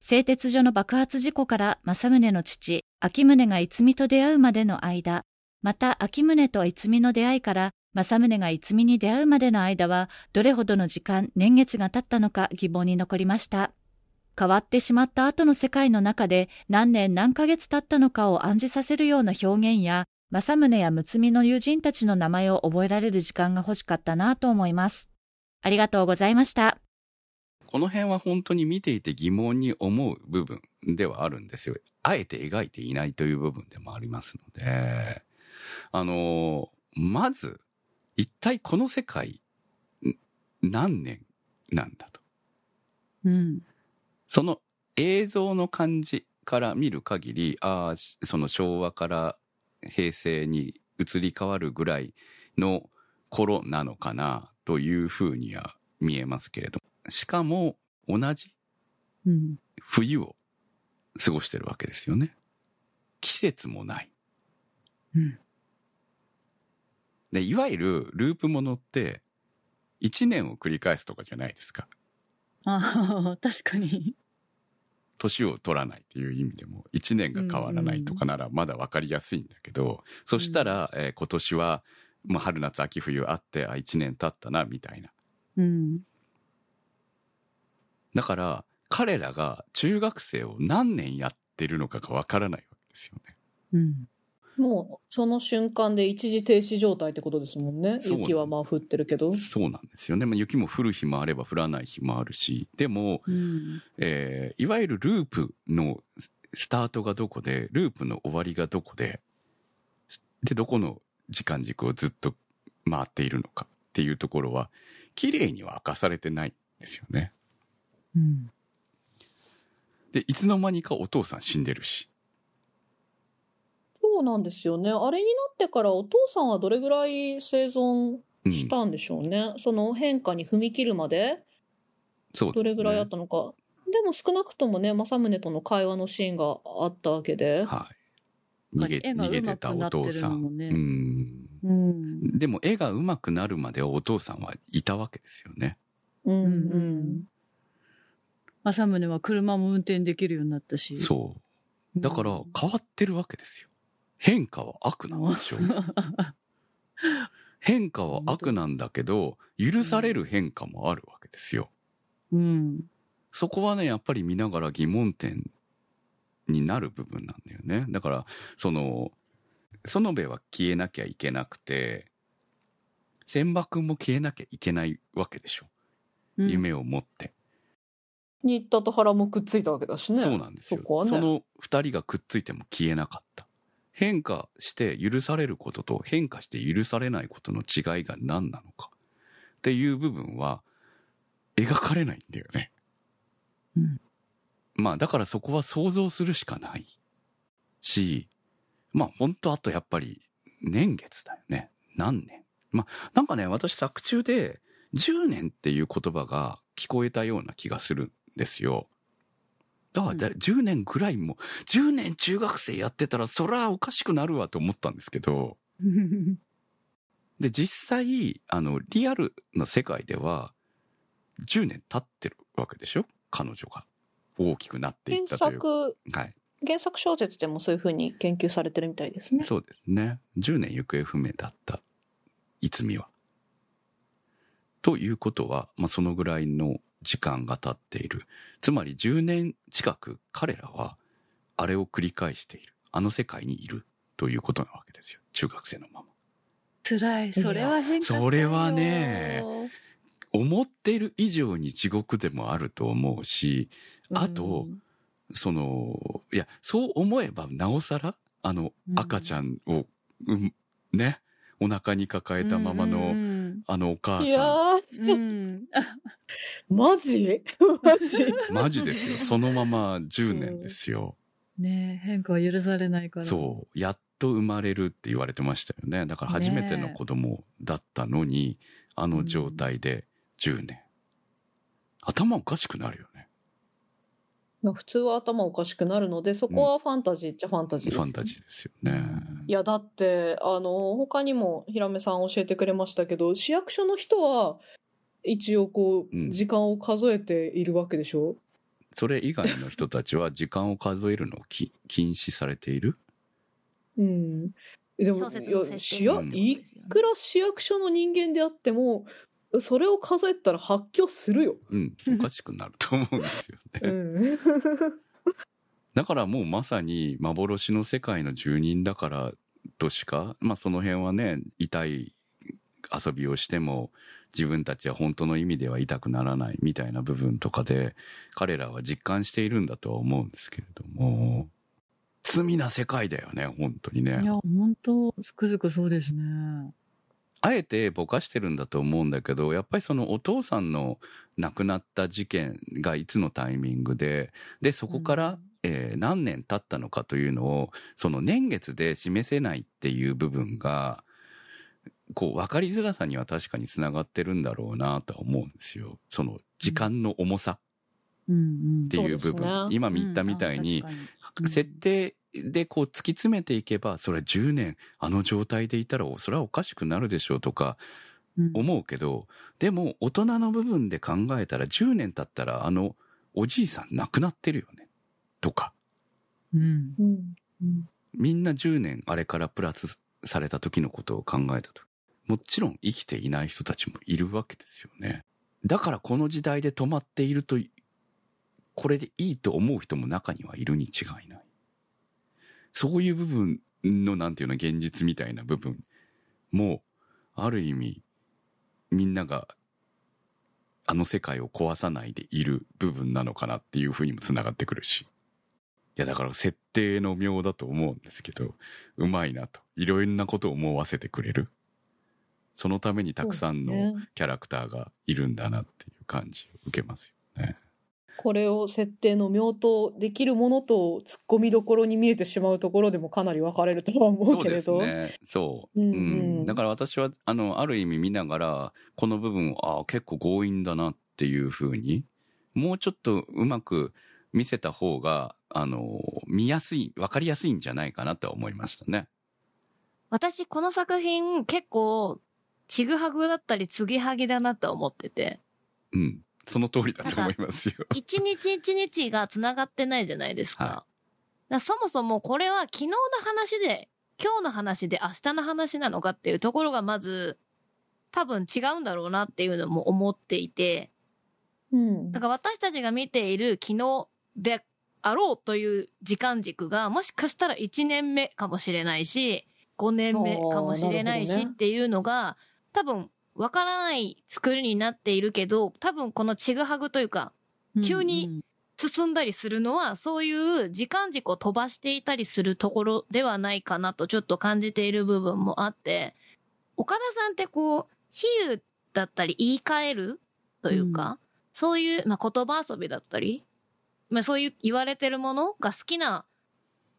製鉄所の爆発事故から政宗の父、秋宗が逸見と出会うまでの間、また秋宗と逸見の出会いから政宗が逸見に出会うまでの間は、どれほどの時間、年月が経ったのか疑問に残りました。変わってしまった後の世界の中で何年何ヶ月経ったのかを暗示させるような表現や、政宗や睦美の友人たちの名前を覚えられる時間が欲しかったなと思います。ありがとうございました。この辺は本当に見ていて疑問に思う部分ではあるんですよ。あえて描いていないという部分でもありますので、あの、まず、一体この世界、ん何年なんだと。うん。その映像の感じから見る限り、ああ、しその昭和から平成に移り変わるぐらいの頃なのかなというふうには見えますけれどしかも同じうん。冬を過ごしてるわけですよね。季節もない。うん。で、いわゆるループものって1年を繰り返すとかじゃないですか。ああ、確かに。年を取らないっていう意味でも1年が変わらないとかならまだ分かりやすいんだけど、そしたら、えー今年はもう春夏秋冬あってあ1年経ったなみたいなうん。だから彼らが中学生を何年やってるのかが分からないわけですよねうん。もうその瞬間で一時停止状態ってことですもんね。雪はまあ降ってるけど。そうなんですよね、まあ、雪も降る日もあれば降らない日もあるしでも、うん。えーいわゆるループのスタートがどこでループの終わりがどこででどこの時間軸をずっと回っているのかっていうところは綺麗には明かされてないんですよね。うん。でいつの間にかお父さん死んでるしそうなんですよね。あれになってからお父さんはどれぐらい生存うん。したんでしょうね、その変化に踏み切るまで。そうですね。どれぐらいあったのか。でも少なくともね政宗との会話のシーンがあったわけで、はい。逃げ絵が逃げてたお父さん。上手くなってるのもね。うん。うん。でも絵が上手くなるまではお父さんはいたわけですよね。うんううんん。政宗は車も運転できるようになったし。そう。だから変わってるわけですよ変化は悪なんでしょ？変化は悪なんだけど許される変化もあるわけですよ。うん。そこはねやっぱり見ながら疑問点になる部分なんだよね。だからその園部は消えなきゃいけなくて千葉君も消えなきゃいけないわけでしょ、うん。夢を持って。新田と原もくっついたわけだしね。そうなんですよ。そこはね。の二人がくっついても消えなかった変化して許されることと変化して許されないことの違いが何なのかっていう部分は描かれないんだよね。うんまあだからそこは想像するしかないしまあ本当あとやっぱり年月だよね何年まあなんかね私作中で10年っていう言葉が聞こえたような気がするんですよ。だから、だ10年ぐらいも、10年中学生やってたら、そらおかしくなるわと思ったんですけど、で、実際、あの、リアルな世界では、10年経ってるわけでしょ？彼女が。大きくなっていっ原たというか。作、はい。原作小説でもそういうふうに研究されてるみたいですね。そうですね。10年行方不明だった、いつみは。ということは、まあ、そのぐらいの時間が経っている。つまり10年近く彼らは、あれを繰り返している。あの世界にいるということなわけですよ。中学生のまま。辛い。それは変化したいよそれはね思っている以上に地獄でもあると思うし、あと、その、いや、そう思えばなおさら、あのう、ん赤ちゃんを、うん、ね、お腹に抱えたままうの、んあのお母いやさんうんマジ？マジ？ん、マジですよ。そのまま10年ですよ。ねえ変化は許されないから。そう。やっと生まれるって言われてましたよね。だから初めての子供だったのに、あの状態で10年。頭おかしくなるよね。普通は頭おかしくなるので、そこはファンタジーっちゃファンタジーです、ファンタジーですよね。いや、だって、あの、他にも、ひらめさん教えてくれましたけど、市役所の人は、一応こうん。う、時間を数えているわけでしょ、それ以外の人たちは時間を数えるのをき禁止されている？うん。でも、いや、いくら市役所の人間であっても、それを数えたら発狂するよ。うん、おかしくなると思うんですようね。ん。だからもうまさに幻の世界の住人だからとしか、まあその辺はね、痛い遊びをしても自分たちは本当の意味では痛くならないみたいな部分とかで彼らは実感しているんだとは思うんですけれども、罪な世界だよね、本当にねい。や、本当つくづくそうですね。あえてぼかしてるんだと思うんだけど、やっぱりそのお父さんの亡くなった事件がいつのタイミングで、で、そこから、えー何年経ったのかというのを、その年月で示せないっていう部分が、こう分かりづらさには確かにつながってるんだろうなとは思うんですよ。その時間の重さうんうんっていう部そうです分。ね今言ったみたいに、うん設定でこう突き詰めていけば、それは10年あの状態でいたら、それはおかしくなるでしょうとか、うん思うけど、でも大人の部分で考えたら10年経ったらあのおじいさん亡くなってるよね。とか。うんうんうんみんな10年あれからプラスされた時のことを考えたと。もちろん生きていない人たちもいるわけですよね。だからこの時代で止まっていると、これでいいと思う人も中にはいるに違いない。そういう部分のなんていうの現実みたいな部分も、ある意味、みんながあの世界を壊さないでいる部分なのかなっていうふうにも繋がってくるし。いやだから設定の妙だと思うんですけど、うまいなと。いろんなことを思わせてくれる。そのためにたくさんのキャラクターがいるんだなっていう感じを受けますよね。これを設定の妙とできるものと突っ込みどころに見えてしまうところでもかなり分かれるとは思そううですけれど。ね。そう。うんううんん。だから私は、あの、ある意味見ながら、この部分を、ああ、結構強引だなっていうふうに、もうちょっとうまく見せた方が、あの、見やすい、わかりやすいんじゃないかなとは思いましたね。私、この作品結構、ちぐはぐだったり、継ぎはぎだなと思ってて、うん。その通りだと思いますよ。一日一日が繋がってないじゃないですか。はいだからそもそもこれは昨日の話で、今日の話で明日の話なのかっていうところがまず、多分違うんだろうなっていうのも思っていて、うんだから私たちが見ている昨日であろうという時間軸が、もしかしたら1年目かもしれないし、5年目かもしれないしっていうのが、多分わからない作りになっているけど、多分このちぐはぐというか、急に進んだりするのは、そういう時間軸を飛ばしていたりするところではないかなとちょっと感じている部分もあって、岡田さんってこう、比喩だったり言い換えるというか、そういう、まあ、言葉遊びだったり、まあ、そういう言われてるものが好きな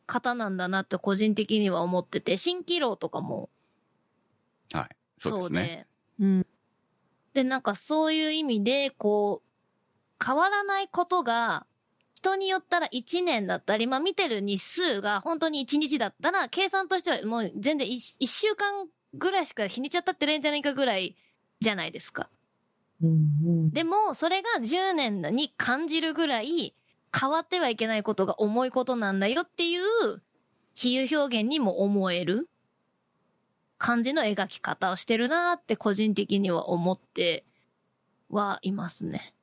方なんだなって個人的には思ってて、蜃気楼とかもはい。そうですね。うん。で、なんかそういう意味で、こう、変わらないことが、人によったら1年だったり、まあ見てる日数が本当に1日だったら、計算としてはもう全然 1, 1週間ぐらいしか日にちは経ってないんじゃないかぐらいじゃないですか。うんうんでも、それが10年に感じるぐらい、変わってはいけないことが重いことなんだよっていう、比喩表現にも思える感じの描き方をしてるなって個人的には思ってはいますね。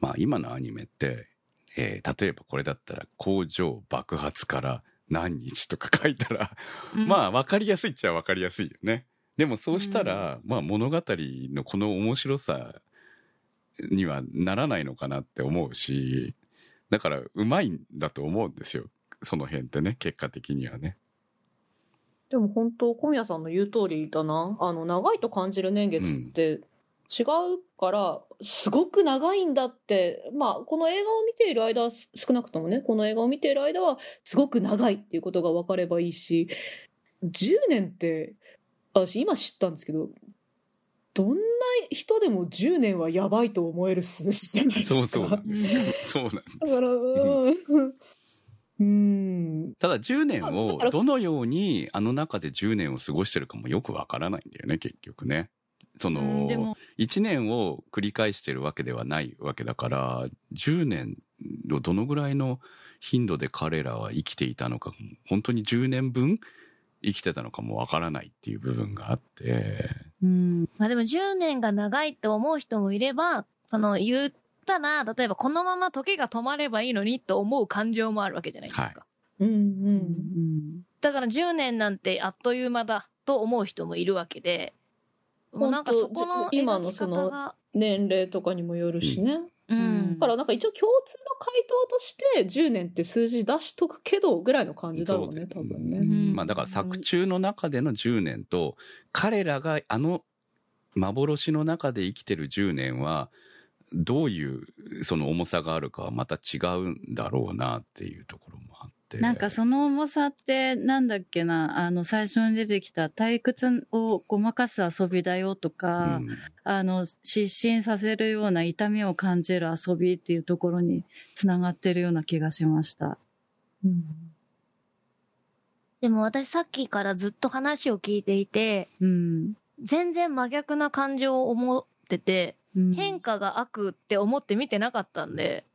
まあ今のアニメって、えー例えばこれだったら工場爆発から何日とか書いたら、まあ分かりやすいっちゃ分かりやすいよね。でもそうしたら、まあ物語のこの面白さにはならないのかなって思うし、だからうまいんだと思うんですよ。その辺ってね、結果的にはね。でも本当小宮さんの言う通りだなあの長いと感じる年月って違うから、すごく長いんだってまあこの映画を見ている間少なくともねこの映画を見ている間はすごく長いっていうことが分かればいいし10年って私今知ったんですけどどんな人でも10年はやばいと思える数字じゃないですか。そうそうなんですよ。そうなんです。だからうんうん。ただ10年をどのようにあの中で10年を過ごしてるかもよくわからないんだよね、結局ね。そうんの、でも、1年を繰り返してるわけではないわけだから、10年をどのぐらいの頻度で彼らは生きていたのか、本当に10年分生きてたのかもわからないっていう部分があって、うん、まあでも10年が長いって思う人もいれば、その言ったら、例えばこのまま時が止まればいいのにと思う感情もあるわけじゃないですか。はい。うんううん。ん、だから10年なんてあっという間だと思う人もいるわけで、もうなんかそこの今のその年齢とかにもよるしね。ううん。んだからなんか一応共通の回答として10年って数字出しとくけどぐらいの感じだろうねそう多分ね。ん。まあだから作中の中での10年と、彼らがあの幻の中で生きてる10年は、どういうその重さがあるかはまた違うんだろうなっていうところもあって。なんかその重さってなんだっけな？あの最初に出てきた退屈をごまかす遊びだよとか、うんあの失神させるような痛みを感じる遊びっていうところにつながってるような気がしました。うんでも私さっきからずっと話を聞いていて、うん全然真逆な感情を思ってて、うん変化が悪って思って見てなかったんで、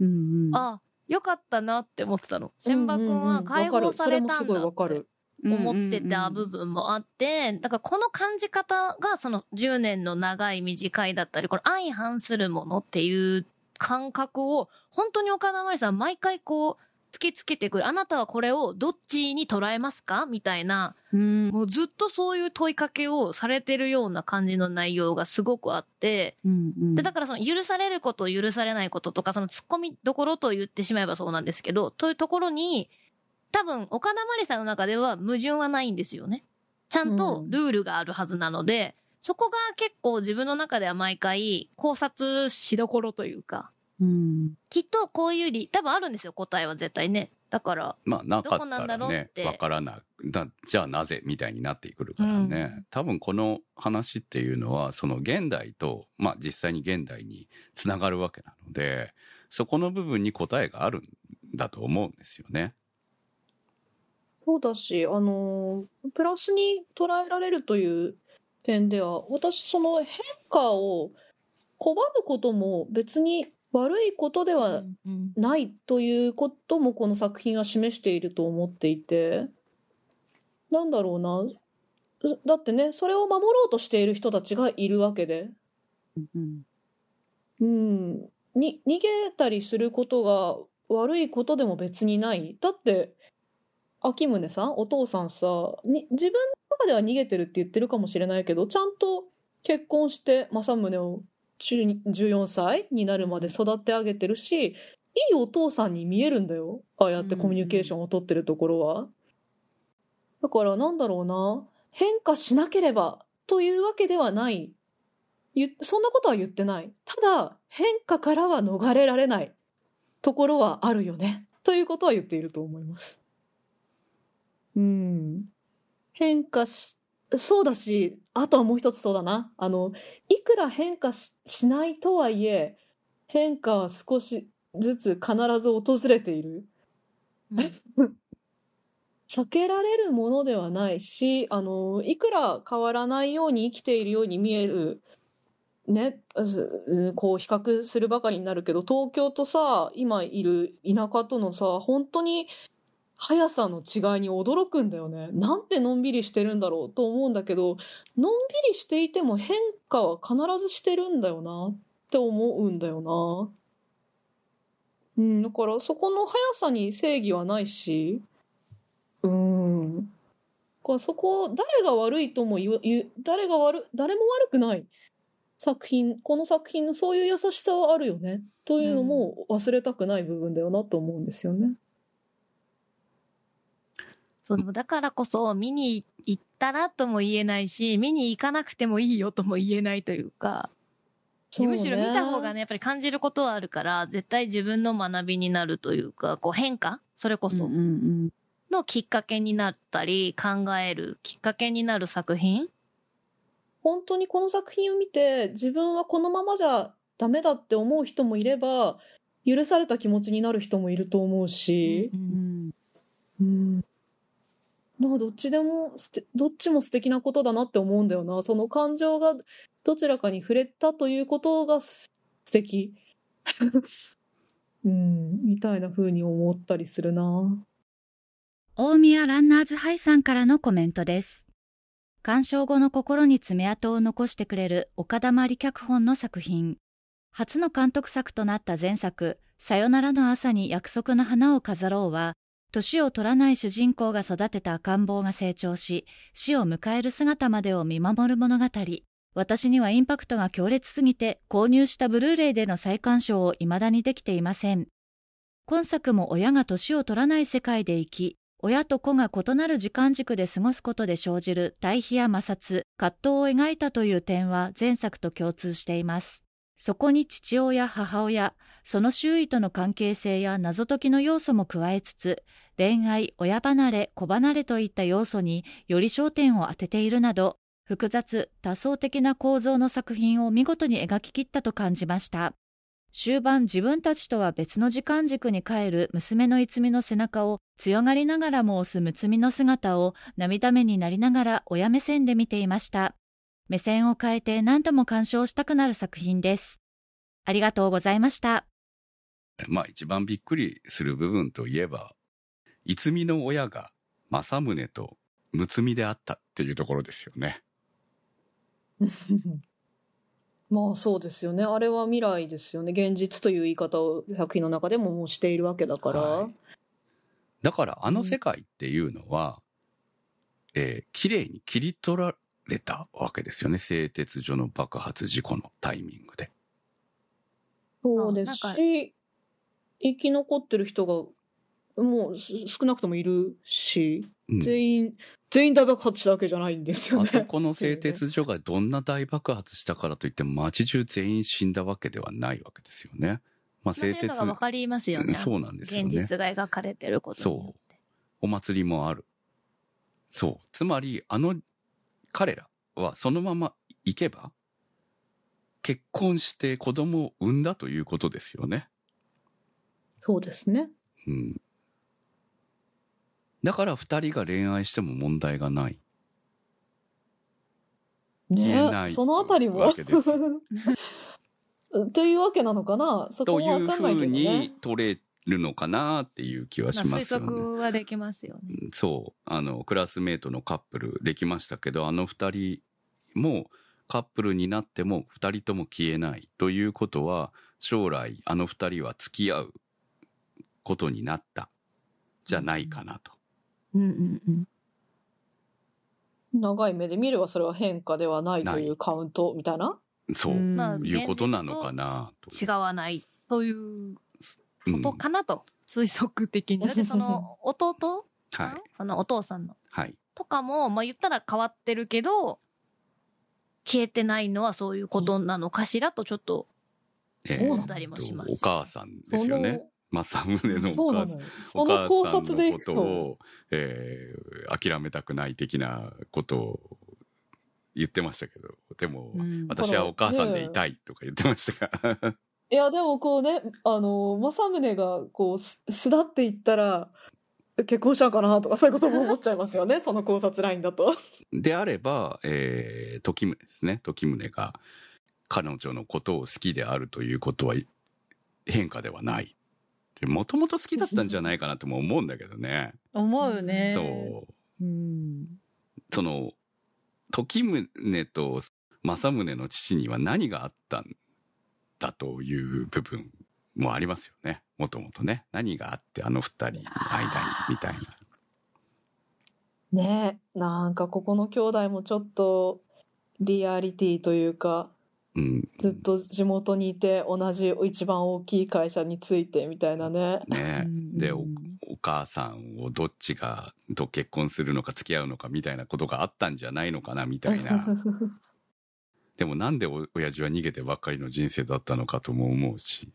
うんうん。あ、よかったなって思ってたの。千葉くんは解放されたんだってる。思ってた部分もあって、だからこの感じ方がその10年の長い短いだったり、これ相反するものっていう感覚を、本当に岡田真理さん毎回こう、突きつけてくる。あなたはこれをどっちに捉えますか？みたいな、うん。もうずっとそういう問いかけをされてるような感じの内容がすごくあって、うんうん。で、だからその許されること、許されないこととか、その突っ込みどころと言ってしまえばそうなんですけど、というところに、多分、岡田まりさんの中では矛盾はないんですよね。ちゃんとルールがあるはずなので、そこが結構自分の中では毎回考察しどころというか、うんきっとこういう理、多分あるんですよ、答えは絶対ね。だから、まあなかったらねわからないだじゃあなぜみたいになってくるからね、うん多分この話っていうのはその現代とまあ実際に現代につながるわけなのでそこの部分に答えがあるんだと思うんですよね。そうだし、あのープラスに捉えられるという点では、私、その変化を拒むことも別に悪いことではうんないということもこの作品は示していると思っていて、なんだろうな。だってね、それを守ろうとしている人たちがいるわけで、うんうん、に、逃げたりすることが悪いことでも別にない。だって、秋宗さん、お父さんさ、に、自分の中では逃げてるって言ってるかもしれないけど、ちゃんと結婚して政宗を14歳になるまで育て上げてるし、いいお父さんに見えるんだよ。ああやってコミュニケーションを取ってるところは。だからなんだろうな。変化しなければというわけではない。ゆそんなことは言ってない。ただ、変化からは逃れられないところはあるよね。ということは言っていると思います。うん。変化し、そうだし、あとはもう一つそうだな。あの、いくら変化し、しないとはいえ、変化は少しずつ必ず訪れている。避けられるものではないし、あの、いくら変わらないように生きているように見える、ね、うんこう比較するばかりになるけど、東京とさ、今いる田舎とのさ、本当に速さの違いに驚くんだよね。なんてのんびりしてるんだろうと思うんだけど、のんびりしていても変化は必ずしてるんだよなって思うんだよな。うん、だからそこの速さに正義はないし、うん。だからそこ、誰が悪いとも言う、言う誰が悪、誰も悪くない作品、この作品のそういう優しさはあるよね。というのも忘れたくない部分だよなと思うんですよね。そう、だからこそ見に行ったらとも言えないし、見に行かなくてもいいよとも言えないというか、むしろ見た方がね、やっぱり感じることはあるから、絶対自分の学びになるというか、こう変化それこそのきっかけになったり、考えるきっかけになる作品？本当にこの作品を見て自分はこのままじゃダメだって思う人もいれば許された気持ちになる人もいると思うし、うん。うん、なんかどっちでもすてどっちも素敵なことだなって思うんだよなその感情がどちらかに触れたということが素敵 うんみたいな風に思ったりするな大宮ランナーズハイさんからのコメントです。鑑賞後の心に爪痕を残してくれる岡田真理脚本の作品。初の監督作となった前作、さよならの朝に約束の花を飾ろうは、年を取らない主人公が育てた赤ん坊が成長し、死を迎える姿までを見守る物語。私にはインパクトが強烈すぎて、購入したブルーレイでの再鑑賞を未だにできていません。今作も親が年を取らない世界で生き、親と子が異なる時間軸で過ごすことで生じる対比や摩擦、葛藤を描いたという点は前作と共通しています。そこに父親、母親、その周囲との関係性や謎解きの要素も加えつつ、恋愛、親離れ、子離れといった要素により焦点を当てているなど、複雑、多層的な構造の作品を見事に描き切ったと感じました。終盤自分たちとは別の時間軸に帰る娘のいつみの背中を強がりながらも押すむつみの姿を涙目になりながら親目線で見ていました。目線を変えて何度も鑑賞したくなる作品です。ありがとうございました。まあ一番びっくりする部分といえば、いつみの親が政宗と睦みであったっていうところですよね。まあそうですよねあれは未来ですよね現実という言い方を作品の中でももうしているわけだから、はいだからあの世界っていうのは、えー綺麗に切り取られたわけですよね。製鉄所の爆発事故のタイミングで。そうですし生き残ってる人がもうす少なくともいるしうん全員、全員大爆発したわけじゃないんですよね。あそこの製鉄所がどんな大爆発したからといっても街中全員死んだわけではないわけですよね。まあ製鉄のがわかりますよね。そうなんですよね。現実が描かれてることによって。お祭りもある。そう。つまり、あの、彼らはそのまま行けば、結婚して子供を産んだということですよね。そうですね。うん。だから二人が恋愛しても問題がない。消えないねそのあたりも。というわけなのかな？そこともいうわかんないけどふうにね。取れるのかなっていう気はしますよね。測はできますよね。うんそう。あの、クラスメートのカップルできましたけど、あの二人もカップルになっても二人とも消えないということは、将来あの二人は付き合うことになったじゃないかなと。うんうんうん。長い目で見ればそれは変化ではないとないいうカウントみたいな？そう。うんまあいうことなのかなと。違わないといううんことかなと、推測的に。だってその 弟はい。そのお父さんのはい。とかも、まあ言ったら変わってるけど、消えてないのはそういうことなのかしらとちょっとえそう思ったりもしますよお母さんですよね。政宗のお母さん。よ。その考察でいくとと。を、えー諦めたくない的なこと言ってましたけど、でも、うん私はお母さんでいたいとか言ってましたが。いや、でもこうね、あの、政宗がこう、す巣立っていったら、結婚したんかなとか、そういうことも思っちゃいますよね、その考察ラインだと。であれば、えー、時宗ですね。時宗が彼女のことを好きであるということは変化ではない。もともと好きだったんじゃないかなとも思うんだけどね。思うね。そう。うん。その、時宗と政宗の父には何があったんだという部分もありますよね。もともとね。何があってあの二人の間に、みたいな。ねなんかここの兄弟もちょっと、リアリティというか、うん。ずっと地元にいて同じ一番大きい会社についてみたいなね。ねで、お母さんをどっちがと結婚するのか付き合うのかみたいなことがあったんじゃないのかなみたいな。でもなんでお親父は逃げてばっかりの人生だったのかとも思うし。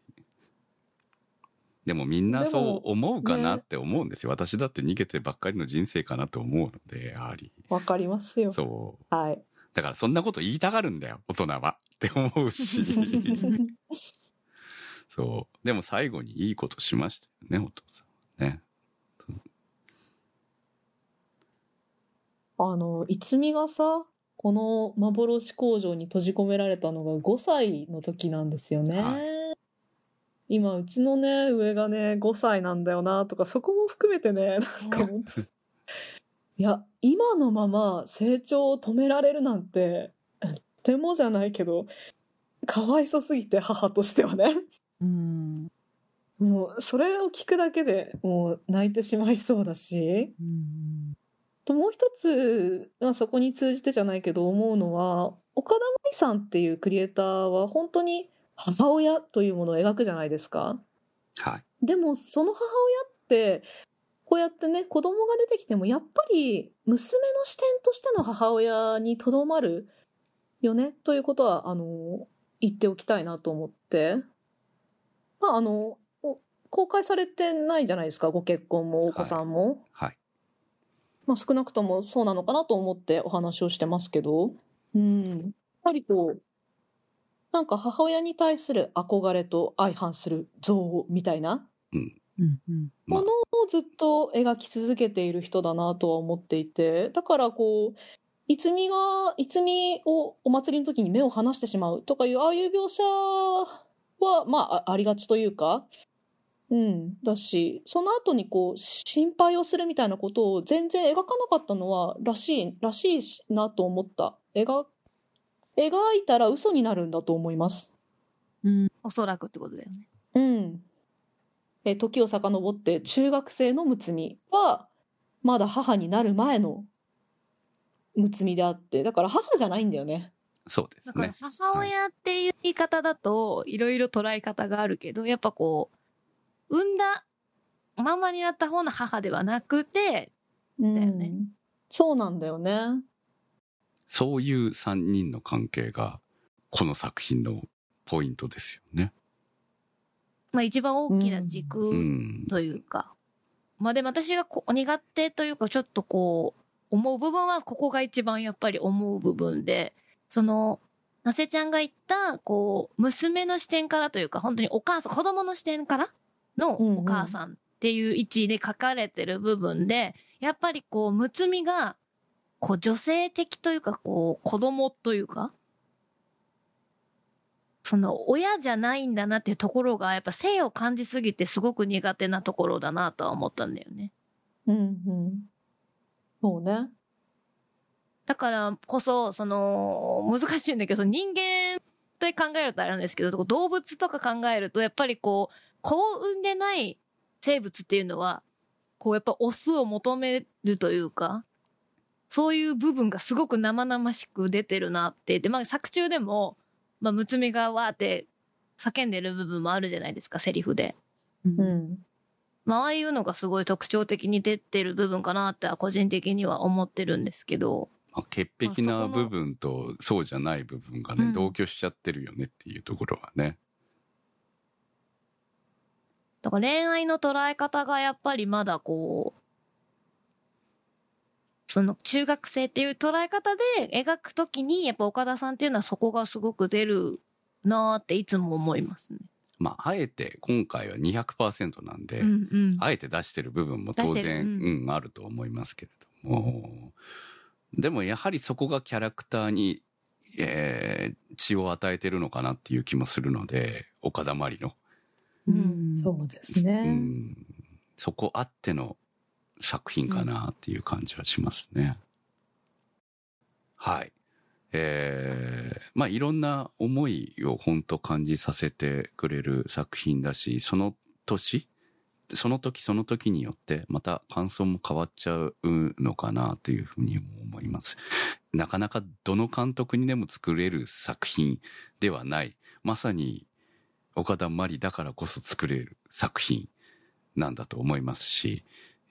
でもみんなそう思うかなねって思うんですよ。私だって逃げてばっかりの人生かなと思うので、やはり。わかりますよ。そう。はい。だからそんなこと言いたがるんだよ、大人は。って思うし。そう。でも最後にいいことしましたよね、お父さんはね。あの、いつみがさ、この幻工場に閉じ込められたのが5歳の時なんですよね。は今、うちのね、上がね、5歳なんだよな、とか、そこも含めてね、なんか いや、今のまま成長を止められるなんて、とてもじゃないけど、かわいそすぎて、母としてはね。うん。もう、それを聞くだけでもう泣いてしまいそうだし。うんともう一つ、まあ、そこに通じてじゃないけど思うのは岡田真理さんっていうクリエイターは本当に母親というものを描くじゃないですか。はい。でもその母親ってこうやってね子供が出てきてもやっぱり娘の視点としての母親にとどまるよねということはあの言っておきたいなと思って。まああのお公開されてないじゃないですかご結婚もお子さんも。はい。まあ、少なくともそうなのかなと思ってお話をしてますけど、うん。やっぱりこう、なんか母親に対する憧れと相反する憎悪みたいなうんうんまあものをずっと描き続けている人だなとは思っていて、だからこう、いつみが、いつみをお祭りの時に目を離してしまうとかいう、ああいう描写は、まあ、あありがちというか、うん、だし、その後にこう、心配をするみたいなことを全然描かなかったのは、らしい、らしいしなと思った。描、描いたら嘘になるんだと思います。うんおそらくってことだよね。うん。えー時を遡って中学生の睦みはまだ母になる前の睦みであってだから母じゃないんだよね。そうですだからね。母親っていう言い方だといろいろ捉え方があるけど、やっぱこう、産んだ、ママになった方の母ではなくて、うんだよねそうなんだよね。そういう三人の関係が、この作品のポイントですよね。まあ一番大きなう軸ん。というか。まあでも私がこ苦手というかちょっとこう、思う部分はここが一番やっぱり思う部分で、その、なせちゃんが言った、こう、娘の視点からというか、本当にお母さん、子供の視点からのうんうんお母さんっていう位置で書かれてる部分で、やっぱりこう、むつみが、こう、女性的というか、こう、子供というか、その、親じゃないんだなっていうところが、やっぱ性を感じすぎてすごく苦手なところだなとは思ったんだよね。うんうん。そうね。だからこそ、その、難しいんだけど、人間と考えるとあれなんですけど、動物とか考えると、やっぱりこう、子を産んでない生物っていうのは、こう、やっぱオスを求めるというか、そういう部分がすごく生々しく出てるなって。で、まあ作中でも、まあ、むつみがわーって叫んでる部分もあるじゃないですか、セリフで。うんうん。まあ、ああいうのがすごい特徴的に出てる部分かなっては個人的には思ってるんですけど。まあ潔癖な部分とそうじゃない部分がね、うん同居しちゃってるよねっていうところはね。だから恋愛の捉え方がやっぱりまだこう、その中学生っていう捉え方で描くときに、やっぱ岡田さんっていうのはそこがすごく出るなーっていつも思いますね。まあ、あえて今回は200%なんで、うんうん。あえて出してる部分も当然、ううん、あると思いますけれども、でもやはりそこがキャラクターに、えー血を与えてるのかなっていう気もするので、岡田まりの。うんそうですうね。ん、そこあっての作品かなっていう感じはしますね。はい。えーまあいろんな思いを本当感じさせてくれる作品だし、その年、その時その時によってまた感想も変わっちゃうのかなというふうにも思います。なかなかどの監督にでも作れる作品ではない。まさに岡田真理だからこそ作れる作品なんだと思いますし、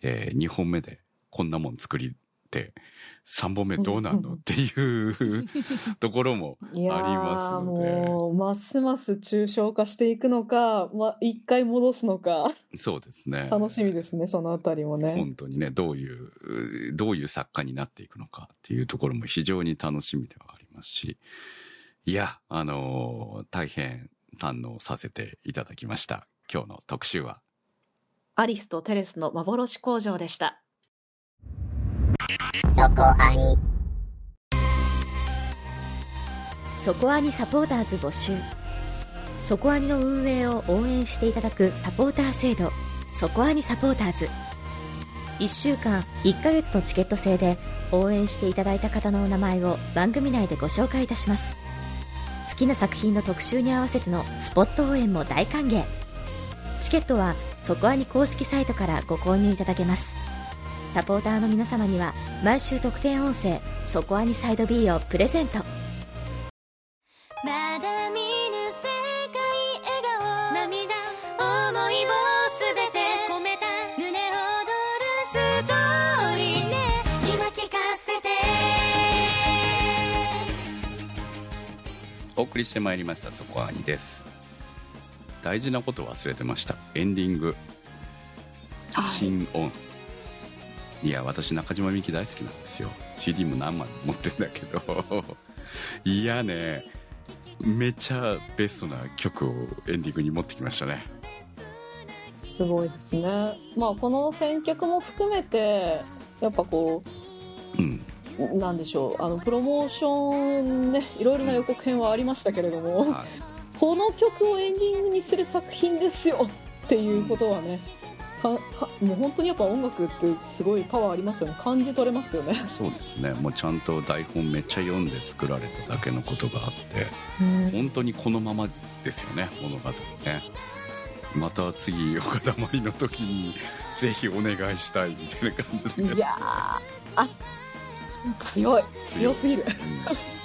え2本目でこんなもん作りて、3本目どうなんの？っていう ところもありますのでもう、ますます抽象化していくのか、まあ、一回戻すのか、そうですね。楽しみですね、そのあたりもね。本当にね、どういう、どういう作家になっていくのかっていうところも非常に楽しみではありますし、いや、あのー大変堪能させていただきました。今日の特集は。アリスとテレスの幻工場でした。そこアニ。そこアニサポーターズ募集。そこアニの運営を応援していただくサポーター制度。そこアニサポーターズ。1週間1ヶ月のチケット制で応援していただいた方のお名前を番組内でご紹介いたします。好きな作品の特集に合わせてのスポット応援も大歓迎。チケットはそこアニ公式サイトからご購入いただけます。サポーターの皆様には毎週特典音声「そこアニサイド B」をプレゼント。まだ見ぬ世界笑顔涙思いをすべて込めた。胸躍るストーリーね。今聞かせて。お送りしてまいりました、そこはにです。大事なこと忘れてました。エンディング。新音。いや、私中島みゆき大好きなんですよ。CD も何枚も持ってんだけど。いやね、めっちゃベストな曲をエンディングに持ってきましたね。すごいですね。まあ、この選曲も含めて、やっぱこうん。う、なんでしょう、あの、プロモーションね、いろいろな予告編はありましたけれども、はい。この曲をエンディングにする作品ですよっていうことはね、かかもう本当にやっぱ音楽ってすごいパワーありますよね。感じ取れますよね。そうですね。もうちゃんと台本めっちゃ読んで作られただけのことがあって、本当にこのままですよね物語ねまた次岡田真理の時にぜひお願いしたいみたいな感じでいやー、あ、強い。強すぎる。うん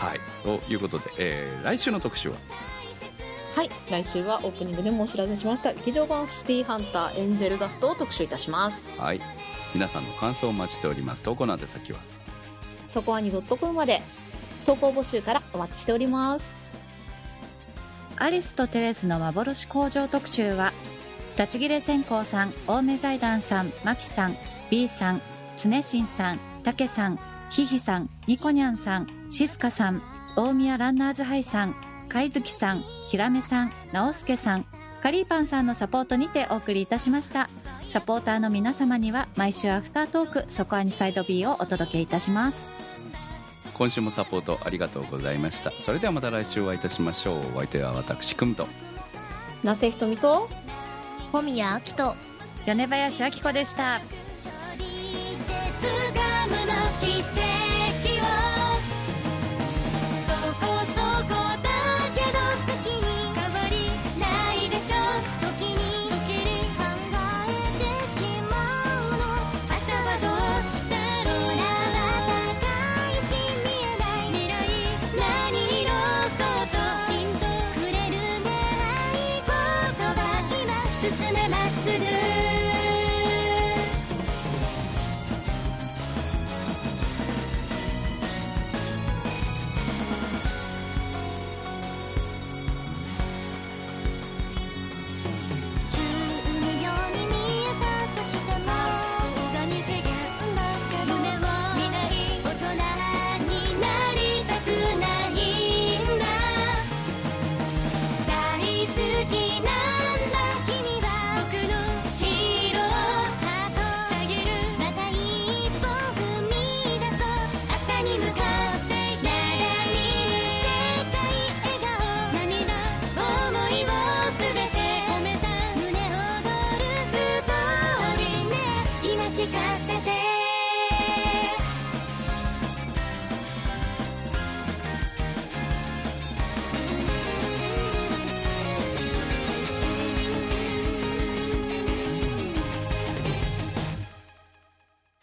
はい。ということで、えー来週の特集は？はい、来週はオープニングでもお知らせしました。劇場版シティハンターエンジェルダストを特集いたします。はい。皆さんの感想をお待ちしております。投稿の宛先は？そこはに .com まで。投稿募集からお待ちしております。アリスとテレスの幻工場特集は立ち切れ線香さん青梅財団さんマキさん B さん常新さんたけさんひひさんニコニャンさんシスカさん大宮ランナーズハイさん貝月さんひらめさん直輔さんカリーパンさんのサポートにてお送りいたしました。サポーターの皆様には毎週アフタートークそこアニサイド B をお届けいたします。今週もサポートありがとうございました。それではまた来週お会いいたしましょう。お相手は私くんと。那瀬ひとみと小宮明人米林明子でした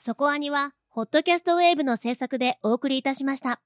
そこアニは、ホットキャストウェーブの制作でお送りいたしました。